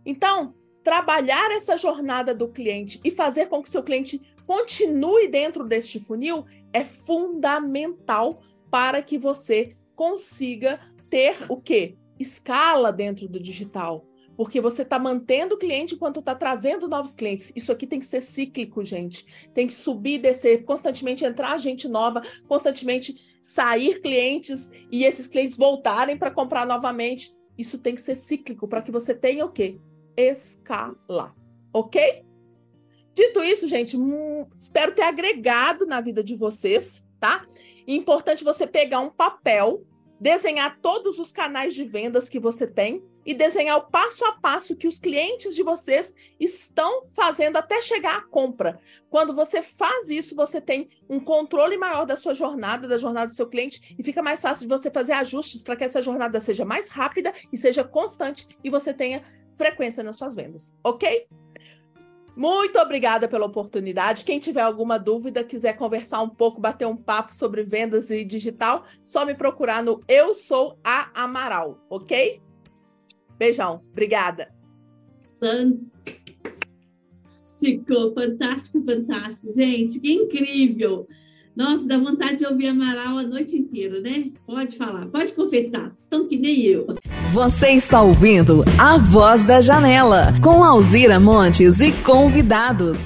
Então, trabalhar essa jornada do cliente e fazer com que seu cliente continue dentro deste funil é fundamental para que você consiga ter o quê? Escala dentro do digital. Porque você está mantendo o cliente enquanto está trazendo novos clientes. Isso aqui tem que ser cíclico, gente. Tem que subir, descer, constantemente entrar gente nova, constantemente sair clientes e esses clientes voltarem para comprar novamente. Isso tem que ser cíclico para que você tenha o quê? Escala. Ok? Dito isso, gente, espero ter agregado na vida de vocês, tá? É importante você pegar um papel, desenhar todos os canais de vendas que você tem e desenhar o passo a passo que os clientes de vocês estão fazendo até chegar à compra. Quando você faz isso, você tem um controle maior da sua jornada, da jornada do seu cliente, e fica mais fácil de você fazer ajustes para que essa jornada seja mais rápida e seja constante e você tenha frequência nas suas vendas, ok? Muito obrigada pela oportunidade. Quem tiver alguma dúvida, quiser conversar um pouco, bater um papo sobre vendas e digital, só me procurar no Eu Sou a Amaral, ok? Beijão, obrigada. Fantástico, fantástico, fantástico. Gente, que incrível! Nossa, dá vontade de ouvir Amaral a noite inteira, né? Pode falar, pode confessar, estão que nem eu. Você está ouvindo A Voz da Janela, com Alzira Montes e convidados.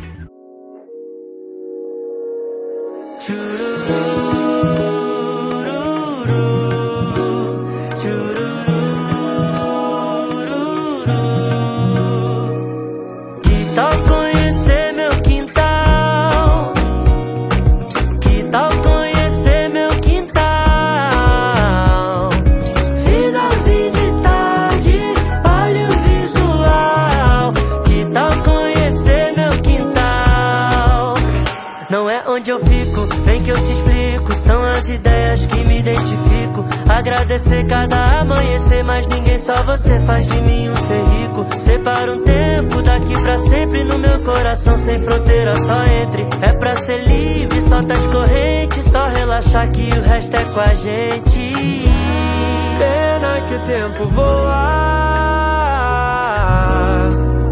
Agradecer cada amanhecer, mas ninguém só você faz de mim um ser rico. Separa um tempo daqui pra sempre no meu coração, sem fronteira, só entre. É pra ser livre, solta as correntes, só relaxar que o resto é com a gente. Pena que o tempo voa.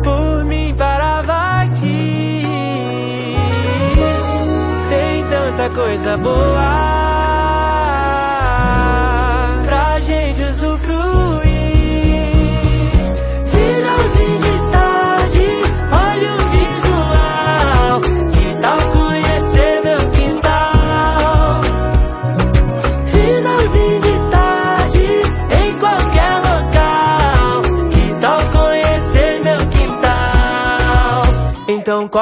Por mim parava aqui. Tem tanta coisa boa.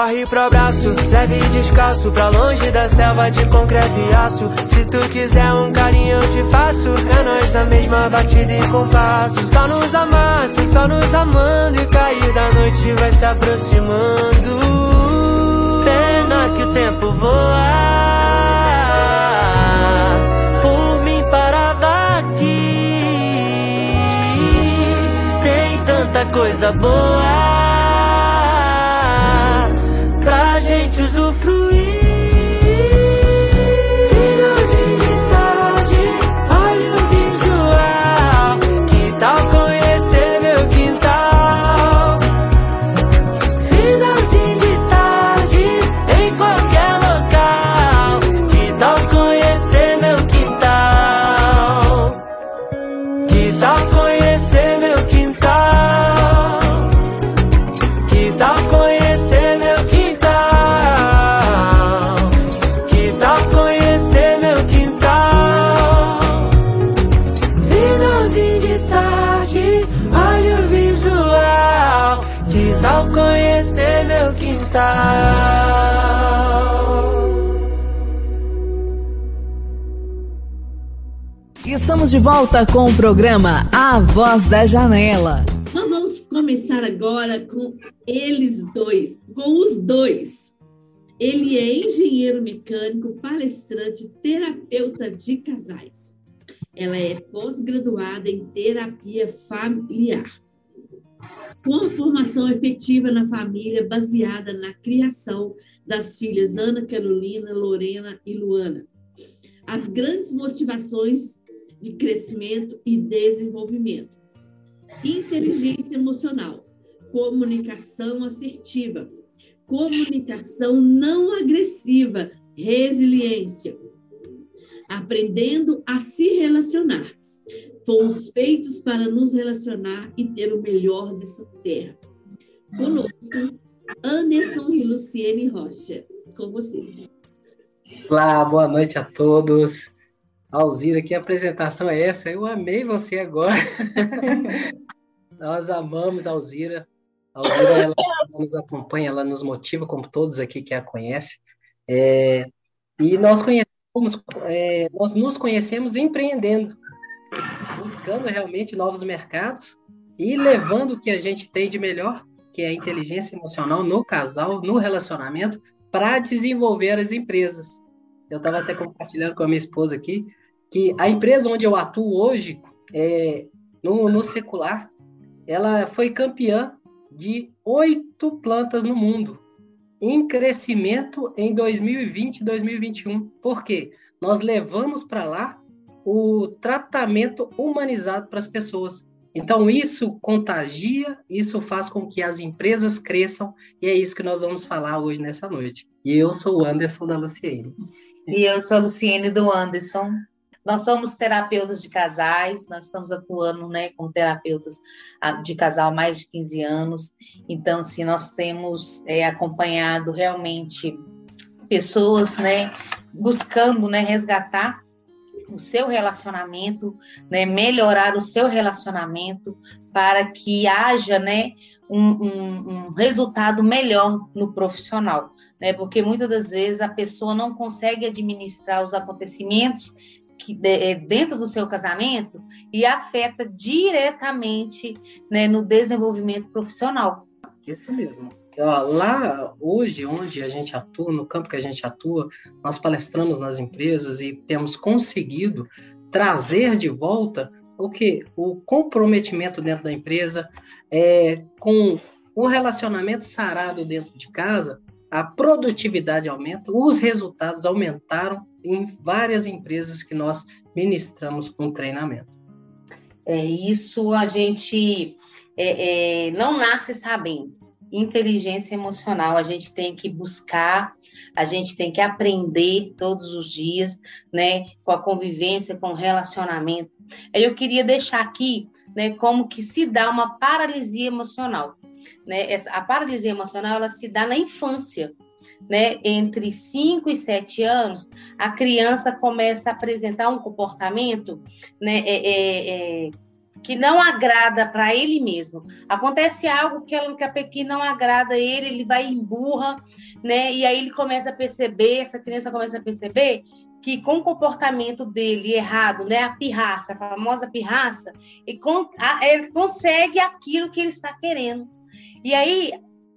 Corre pro abraço, leve e descalço Pra longe da selva de concreto e aço. Se tu quiser um carinho eu te faço. É nós da mesma batida e compasso. Só nos amasse, só nos amando. E cair da noite vai se aproximando. Pena que o tempo voa. Por mim parava aqui. Tem tanta coisa boa volta com o programa A Voz da Janela. Nós vamos começar agora com eles dois, com os dois. Ele é engenheiro mecânico, palestrante, terapeuta de casais. Ela é pós-graduada em terapia familiar. Com a formação efetiva na família baseada na criação das filhas Ana Carolina, Lorena e Luana. As grandes motivações de crescimento e desenvolvimento. Inteligência emocional, comunicação assertiva, comunicação não agressiva, resiliência. Aprendendo a se relacionar. Fomos feitos para nos relacionar e ter o melhor dessa terra. Conosco, Anderson e Luciene Rocha. Com vocês. Olá, boa noite a todos. Alzira, que apresentação é essa? Eu amei você agora. Nós amamos a Alzira. A Alzira, ela, nos acompanha, ela nos motiva, como todos aqui que a conhecem. É, e nós conhecemos, é, nós nos conhecemos empreendendo, buscando realmente novos mercados e levando o que a gente tem de melhor, que é a inteligência emocional no casal, no relacionamento, para desenvolver as empresas. Eu estava até compartilhando com a minha esposa aqui que a empresa onde eu atuo hoje, é, no, no secular, ela foi campeã de oito plantas no mundo, em crescimento em 2020 e 2021. Por quê? Nós levamos para lá o tratamento humanizado para as pessoas. Então, isso contagia, isso faz com que as empresas cresçam, e é isso que nós vamos falar hoje nessa noite. E eu sou o Anderson da Luciene. E eu sou a Luciene do Anderson. Nós somos terapeutas de casais, nós estamos atuando né, como terapeutas ah, de casal há mais de 15 anos. Então, assim, nós temos é, acompanhado realmente pessoas né, buscando né, resgatar o seu relacionamento, né, melhorar o seu relacionamento para que haja né, um, um, um resultado melhor no profissional. Né, porque muitas das vezes a pessoa não consegue administrar os acontecimentos que é dentro do seu casamento e afeta diretamente né, no desenvolvimento profissional. Isso mesmo. Lá hoje, onde a gente atua, no campo que a gente atua, nós palestramos nas empresas e temos conseguido trazer de volta o que o comprometimento dentro da empresa é, com o relacionamento sarado dentro de casa, a produtividade aumenta, os resultados aumentaram em várias empresas que nós ministramos com treinamento. É isso a gente é, é, não nasce sabendo. Inteligência emocional a gente tem que buscar, a gente tem que aprender todos os dias, né, com a convivência, com o relacionamento. Eu queria deixar aqui, né, como que se dá uma paralisia emocional, né? A paralisia emocional ela se dá na infância, né, entre 5 e 7 anos, a criança começa a apresentar um comportamento né, é, é, é, que não agrada para ele mesmo. Acontece algo que, ela, que não agrada ele, ele vai emburra, né? E aí ele começa a perceber, essa criança começa a perceber que com o comportamento dele errado, né, a pirraça, a famosa pirraça, ele consegue aquilo que ele está querendo. E aí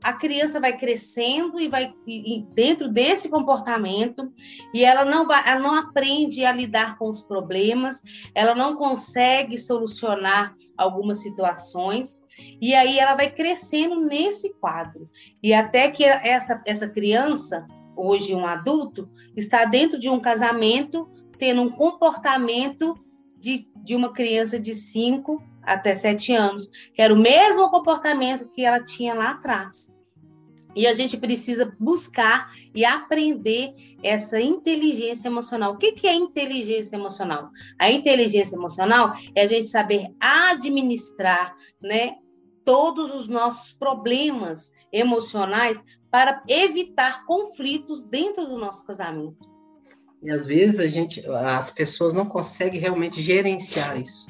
a criança vai crescendo e vai e dentro desse comportamento e ela não vai, ela não aprende a lidar com os problemas, ela não consegue solucionar algumas situações e aí ela vai crescendo nesse quadro e até que essa essa criança hoje um adulto está dentro de um casamento tendo um comportamento de, de uma criança de 5 até sete anos, que era o mesmo comportamento que ela tinha lá atrás. E a gente precisa buscar e aprender essa inteligência emocional. O que é inteligência emocional? A inteligência emocional é a gente saber administrar, né, todos os nossos problemas emocionais para evitar conflitos dentro do nosso casamento. E às vezes a gente, as pessoas não conseguem realmente gerenciar isso.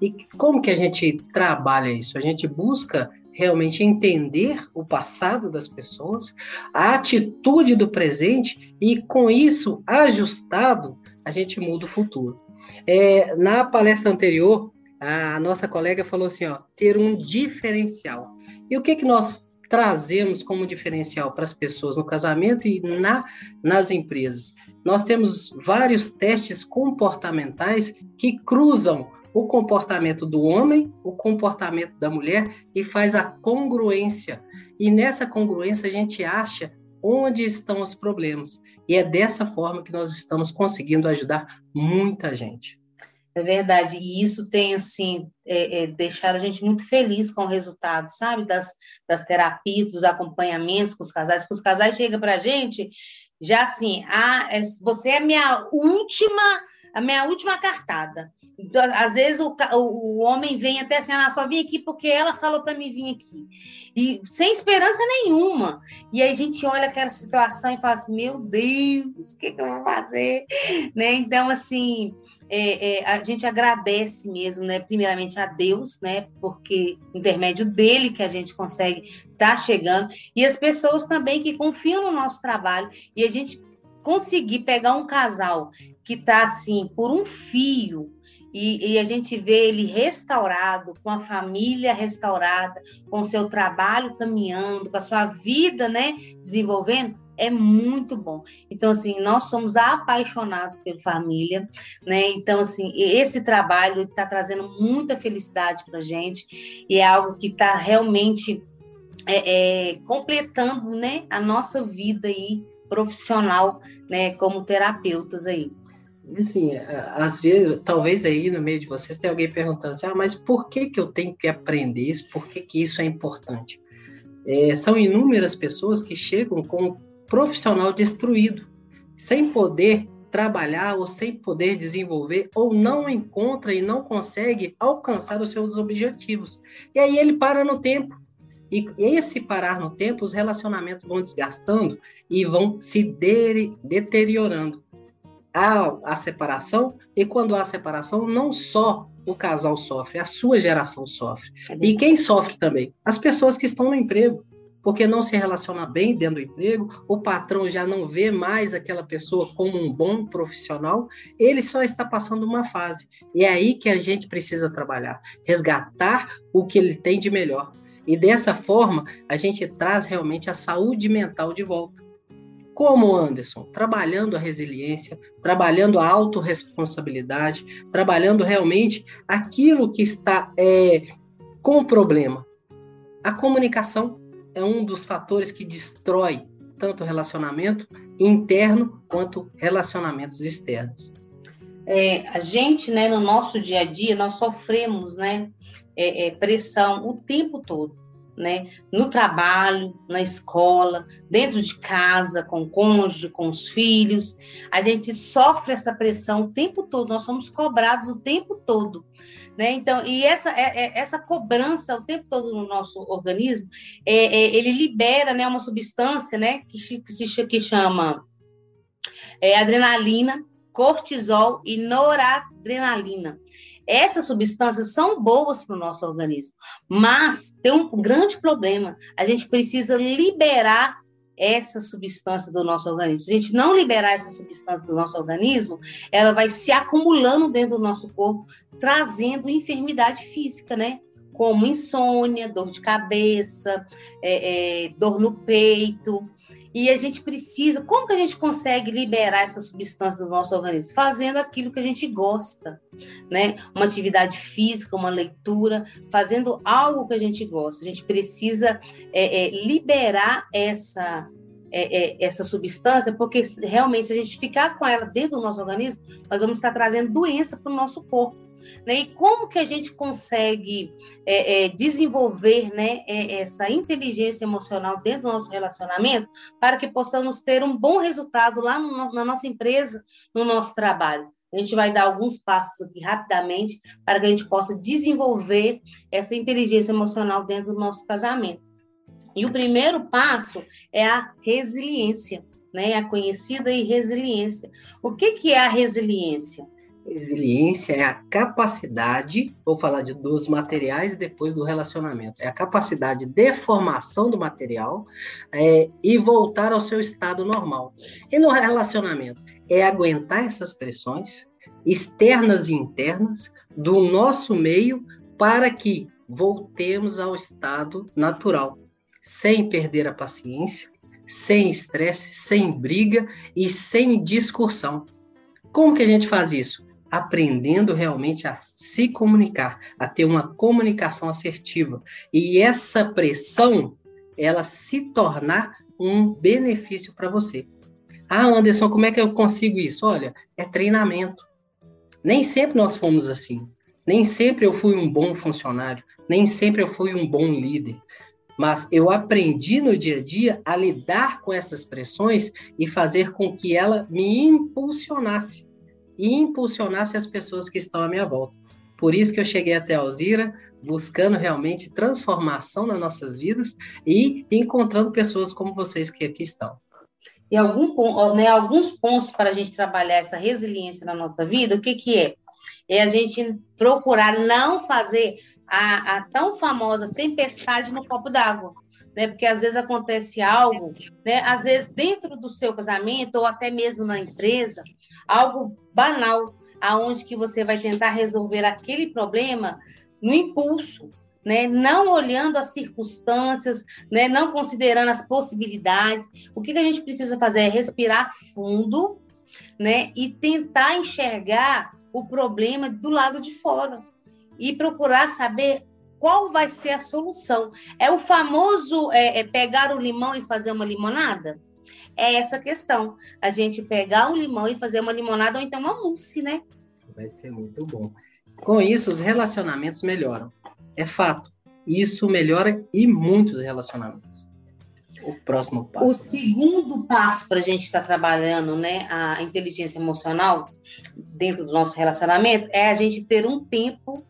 E como que a gente trabalha isso? A gente busca realmente entender o passado das pessoas, a atitude do presente e com isso ajustado a gente muda o futuro. É, na palestra anterior, a nossa colega falou assim, ó, ter um diferencial. E o que que nós trazemos como diferencial para as pessoas no casamento e na, nas empresas? Nós temos vários testes comportamentais que cruzam o comportamento do homem, o comportamento da mulher e faz a congruência. E nessa congruência a gente acha onde estão os problemas. E é dessa forma que nós estamos conseguindo ajudar muita gente. É verdade, e isso tem, assim, é, é, deixado a gente muito feliz com o resultado, sabe, das, das terapias, dos acompanhamentos com os casais, porque os casais chegam para a gente já assim, ah, você é minha última a minha última cartada. Então, às vezes o, o, homem vem até assim, ah, só vim aqui porque ela falou para mim vir aqui. E sem esperança nenhuma. E aí a gente olha aquela situação e fala assim, meu Deus, o que, que eu vou fazer? Né? Então, assim, é, é, a gente agradece mesmo, né? Primeiramente a Deus, né? Porque intermédio dele que a gente consegue estar tá chegando. E as pessoas também que confiam no nosso trabalho. E a gente conseguir pegar um casal que está assim por um fio e, e, a gente vê ele restaurado, com a família restaurada, com o seu trabalho caminhando, com a sua vida, né, desenvolvendo, é muito bom. Então, assim, nós somos apaixonados pela família, né? Então, assim, esse trabalho está trazendo muita felicidade para a gente e é algo que está realmente é, é, completando, né, a nossa vida aí profissional, né, como terapeutas aí. Assim, às vezes, talvez aí no meio de vocês tenha alguém perguntando assim, ah, mas por que, que eu tenho que aprender isso? Por que, que isso é importante? É, são inúmeras pessoas que chegam com um profissional destruído, sem poder trabalhar ou sem poder desenvolver, ou não encontra e não consegue alcançar os seus objetivos. E aí ele para no tempo. E esse parar no tempo, os relacionamentos vão desgastando e vão se de deteriorando. Há a separação, e quando há separação, não só o casal sofre, a sua geração sofre. É e quem sofre também? As pessoas que estão no emprego, porque não se relaciona bem dentro do emprego, o patrão já não vê mais aquela pessoa como um bom profissional, ele só está passando uma fase. E é aí que a gente precisa trabalhar, resgatar o que ele tem de melhor. E dessa forma, a gente traz realmente a saúde mental de volta. Como, Anderson? Trabalhando a resiliência, trabalhando a autorresponsabilidade, trabalhando realmente aquilo que está é, com o problema. A comunicação é um dos fatores que destrói tanto o relacionamento interno quanto relacionamentos externos. É, a gente, né, no nosso dia a dia, nós sofremos, né, é, é, pressão o tempo todo né? No trabalho, na escola, dentro de casa, com o cônjuge, com os filhos. A gente sofre essa pressão o tempo todo, nós somos cobrados o tempo todo. Né? Então, e essa, é, é, essa cobrança o tempo todo no nosso organismo, é, é, ele libera né, uma substância né, que, que se que chama é, adrenalina, cortisol e noradrenalina. Essas substâncias são boas para o nosso organismo, mas tem um grande problema. A gente precisa liberar essa substância do nosso organismo. Se a gente não liberar essa substância do nosso organismo, ela vai se acumulando dentro do nosso corpo, trazendo enfermidade física, né? Como insônia, dor de cabeça, é, é, dor no peito. E a gente precisa, como que a gente consegue liberar essa substância do nosso organismo? Fazendo aquilo que a gente gosta, né? Uma atividade física, uma leitura, fazendo algo que a gente gosta. A gente precisa é, é, liberar essa, é, é essa substância, porque realmente, se a gente ficar com ela dentro do nosso organismo, nós vamos estar trazendo doença para o nosso corpo. Né? E como que a gente consegue é, é, desenvolver né, é, essa inteligência emocional dentro do nosso relacionamento para que possamos ter um bom resultado lá no, na nossa empresa, no nosso trabalho? A gente vai dar alguns passos aqui rapidamente para que a gente possa desenvolver essa inteligência emocional dentro do nosso casamento. E o primeiro passo é a resiliência, né? A conhecida e resiliência. O que, que é a resiliência? Resiliência é a capacidade, vou falar de dos materiais depois do relacionamento, é a capacidade de formação do material é, e voltar ao seu estado normal. E no relacionamento, é aguentar essas pressões externas e internas do nosso meio para que voltemos ao estado natural, sem perder a paciência, sem estresse, sem briga e sem discussão. Como que a gente faz isso? Aprendendo realmente a se comunicar, a ter uma comunicação assertiva. E essa pressão, ela se tornar um benefício para você. Ah, Anderson, como é que eu consigo isso? Olha, é treinamento. Nem sempre nós fomos assim. Nem sempre eu fui um bom funcionário. Nem sempre eu fui um bom líder. Mas eu aprendi no dia a dia a lidar com essas pressões e fazer com que ela me impulsionasse e impulsionasse as pessoas que estão à minha volta. Por isso que eu cheguei até Alzira, buscando realmente transformação nas nossas vidas e encontrando pessoas como vocês que aqui estão. E algum, né, alguns pontos para a gente trabalhar essa resiliência na nossa vida, o que, que é? É a gente procurar não fazer a, a tão famosa tempestade no copo d'água né? Porque às vezes acontece algo, né? Às vezes dentro do seu casamento ou até mesmo na empresa, algo banal, aonde que você vai tentar resolver aquele problema no impulso, né? Não olhando as circunstâncias, né? Não considerando as possibilidades. O que, que a gente precisa fazer é respirar fundo, né? E tentar enxergar o problema do lado de fora e procurar saber qual vai ser a solução? É o famoso é, é pegar o limão e fazer uma limonada? É essa questão. A gente pegar um limão e fazer uma limonada ou então uma mousse, né? Vai ser muito bom. Com isso, os relacionamentos melhoram. É fato. Isso melhora e muitos relacionamentos. O próximo passo. O segundo passo para a gente estar tá trabalhando, né, a inteligência emocional dentro do nosso relacionamento é a gente ter um tempo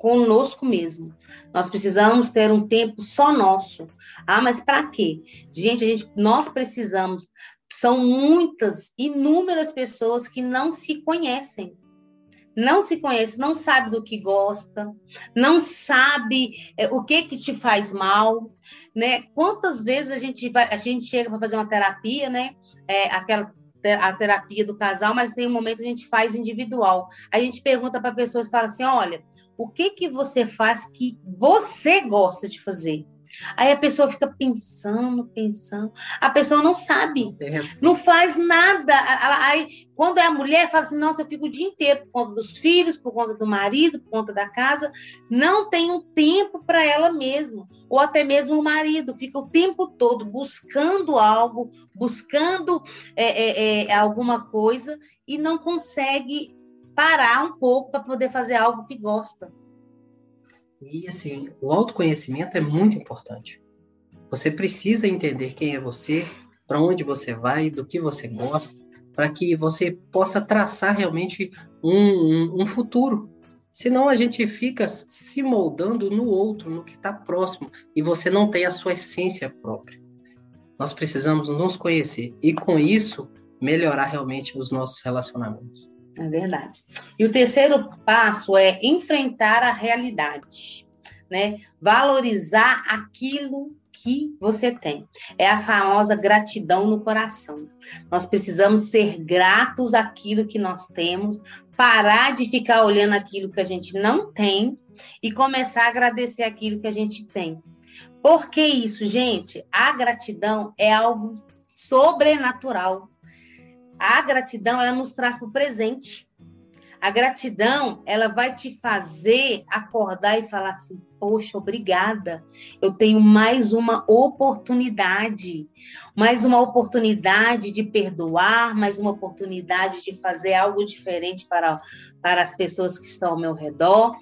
conosco mesmo. Nós precisamos ter um tempo só nosso. Ah, mas para quê? Gente, a gente, nós precisamos. São muitas, inúmeras pessoas que não se conhecem. Não se conhece, não sabe do que gosta, não sabe é, o que que te faz mal, né? Quantas vezes a gente vai, a gente chega para fazer uma terapia, né? É, aquela a terapia do casal, mas tem um momento que a gente faz individual. A gente pergunta para a pessoa e fala assim: olha, o que que você faz que você gosta de fazer? Aí a pessoa fica pensando, pensando. A pessoa não sabe, não faz nada. Aí, quando é a mulher, fala assim: nossa, eu fico o dia inteiro por conta dos filhos, por conta do marido, por conta da casa. Não tem um tempo para ela mesma. Ou até mesmo o marido fica o tempo todo buscando algo, buscando é, é, é, alguma coisa e não consegue parar um pouco para poder fazer algo que gosta. E assim, o autoconhecimento é muito importante. Você precisa entender quem é você, para onde você vai, do que você gosta, para que você possa traçar realmente um, um, um, futuro. Senão a gente fica se moldando no outro, no que está próximo, e você não tem a sua essência própria. Nós precisamos nos conhecer e, com isso, melhorar realmente os nossos relacionamentos. É verdade. E o terceiro passo é enfrentar a realidade, né? Valorizar aquilo que você tem. É a famosa gratidão no coração. Nós precisamos ser gratos àquilo que nós temos, parar de ficar olhando aquilo que a gente não tem e começar a agradecer aquilo que a gente tem. Por que isso, gente? A gratidão é algo sobrenatural. A gratidão, ela nos traz para o presente. A gratidão, ela vai te fazer acordar e falar assim: Poxa, obrigada. Eu tenho mais uma oportunidade, mais uma oportunidade de perdoar, mais uma oportunidade de fazer algo diferente para, para as pessoas que estão ao meu redor.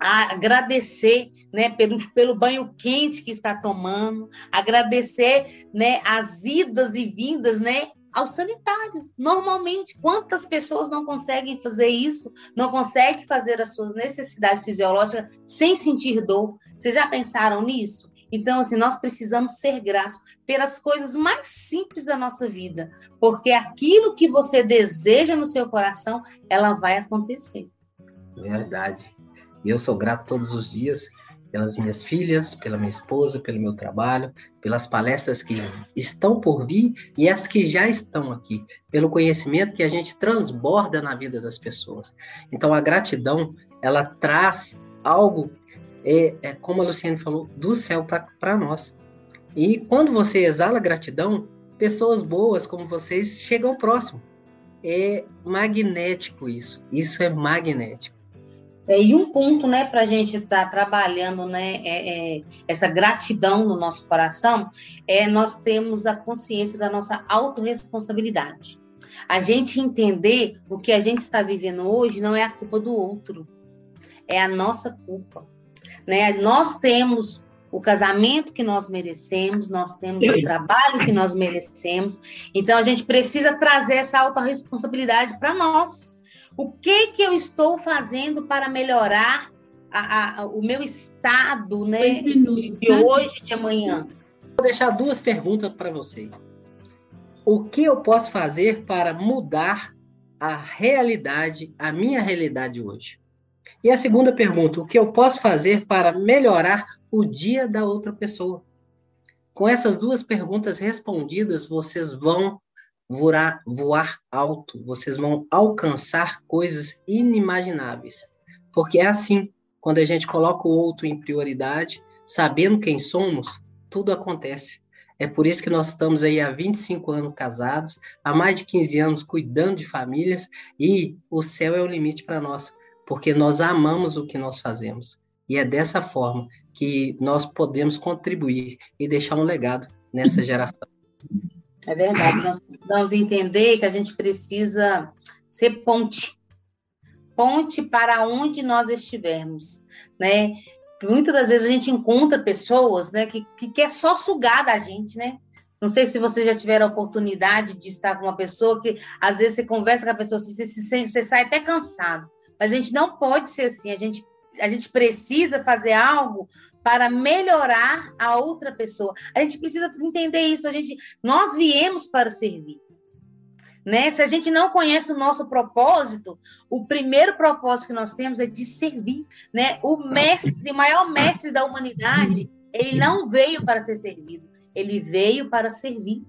agradecer né, pelo, pelo banho quente que está tomando, agradecer né, as idas e vindas, né, ao sanitário. Normalmente, quantas pessoas não conseguem fazer isso, não conseguem fazer as suas necessidades fisiológicas sem sentir dor? Vocês já pensaram nisso? Então, assim, nós precisamos ser gratos pelas coisas mais simples da nossa vida, porque aquilo que você deseja no seu coração, ela vai acontecer. Verdade. E eu sou grato todos os dias pelas minhas filhas, pela minha esposa, pelo meu trabalho, pelas palestras que estão por vir e as que já estão aqui, pelo conhecimento que a gente transborda na vida das pessoas. Então a gratidão, ela traz algo, é, é como a Luciane falou, do céu para nós. E quando você exala gratidão, pessoas boas como vocês chegam próximo. É magnético isso. Isso é magnético. É, e um ponto, né, para a gente estar tá trabalhando, né, é, é, essa gratidão no nosso coração, é nós temos a consciência da nossa autorresponsabilidade. A gente entender o que a gente está vivendo hoje não é a culpa do outro, é a nossa culpa. Né? Nós temos o casamento que nós merecemos, nós temos o trabalho que nós merecemos, então a gente precisa trazer essa autorresponsabilidade para nós. O que que eu estou fazendo para melhorar a, a, o meu estado, né? Minutos, de né? hoje, de amanhã. Vou deixar duas perguntas para vocês. O que eu posso fazer para mudar a realidade, a minha realidade hoje? E a segunda pergunta, o que eu posso fazer para melhorar o dia da outra pessoa? Com essas duas perguntas respondidas, vocês vão voar, voar alto, vocês vão alcançar coisas inimagináveis. Porque é assim, quando a gente coloca o outro em prioridade, sabendo quem somos, tudo acontece. É por isso que nós estamos aí há 25 anos casados, há mais de 15 anos cuidando de famílias e o céu é o limite para nós, porque nós amamos o que nós fazemos. E é dessa forma que nós podemos contribuir e deixar um legado nessa geração. É verdade, nós precisamos entender que a gente precisa ser ponte. Ponte para onde nós estivermos, né? Muitas das vezes a gente encontra pessoas, né, que, que quer só sugar da gente, né? Não sei se vocês já tiveram a oportunidade de estar com uma pessoa que, às vezes, você conversa com a pessoa, você, você, você sai até cansado. Mas a gente não pode ser assim, a gente, a gente precisa fazer algo para melhorar a outra pessoa. A gente precisa entender isso. A gente, nós viemos para servir. Né? Se a gente não conhece o nosso propósito, o primeiro propósito que nós temos é de servir, né? O mestre, o maior mestre da humanidade, ele não veio para ser servido, ele veio para servir.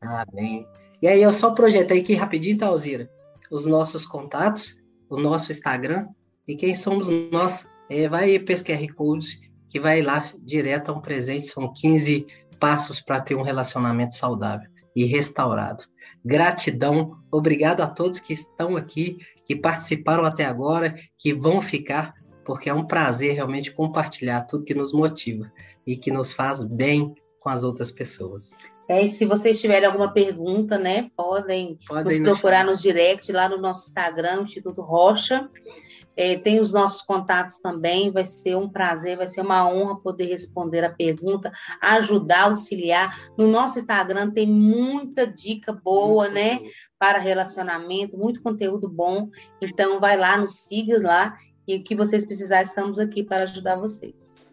Amém. E aí eu só projetei aqui rapidinho, tá, Alzira? Os nossos contatos, o nosso Instagram e quem somos nós é, vai esse QR Code, que vai lá direto a um presente, são 15 passos para ter um relacionamento saudável e restaurado. Gratidão, obrigado a todos que estão aqui, que participaram até agora, que vão ficar, porque é um prazer realmente compartilhar tudo que nos motiva e que nos faz bem com as outras pessoas. É, e se vocês tiverem alguma pergunta, né, podem, podem nos procurar nos direct lá no nosso Instagram, Instituto Rocha. É, tem os nossos contatos também, vai ser um prazer, vai ser uma honra poder responder a pergunta, ajudar, auxiliar. No nosso Instagram tem muita dica boa, muito né? Bom. Para relacionamento, muito conteúdo bom. Então, vai lá, nos siga lá e o que vocês precisarem, estamos aqui para ajudar vocês.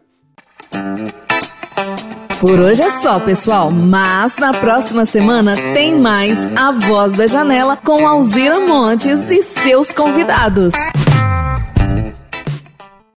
Por hoje é só, pessoal, mas na próxima semana tem mais A Voz da Janela com Alzira Montes e seus convidados.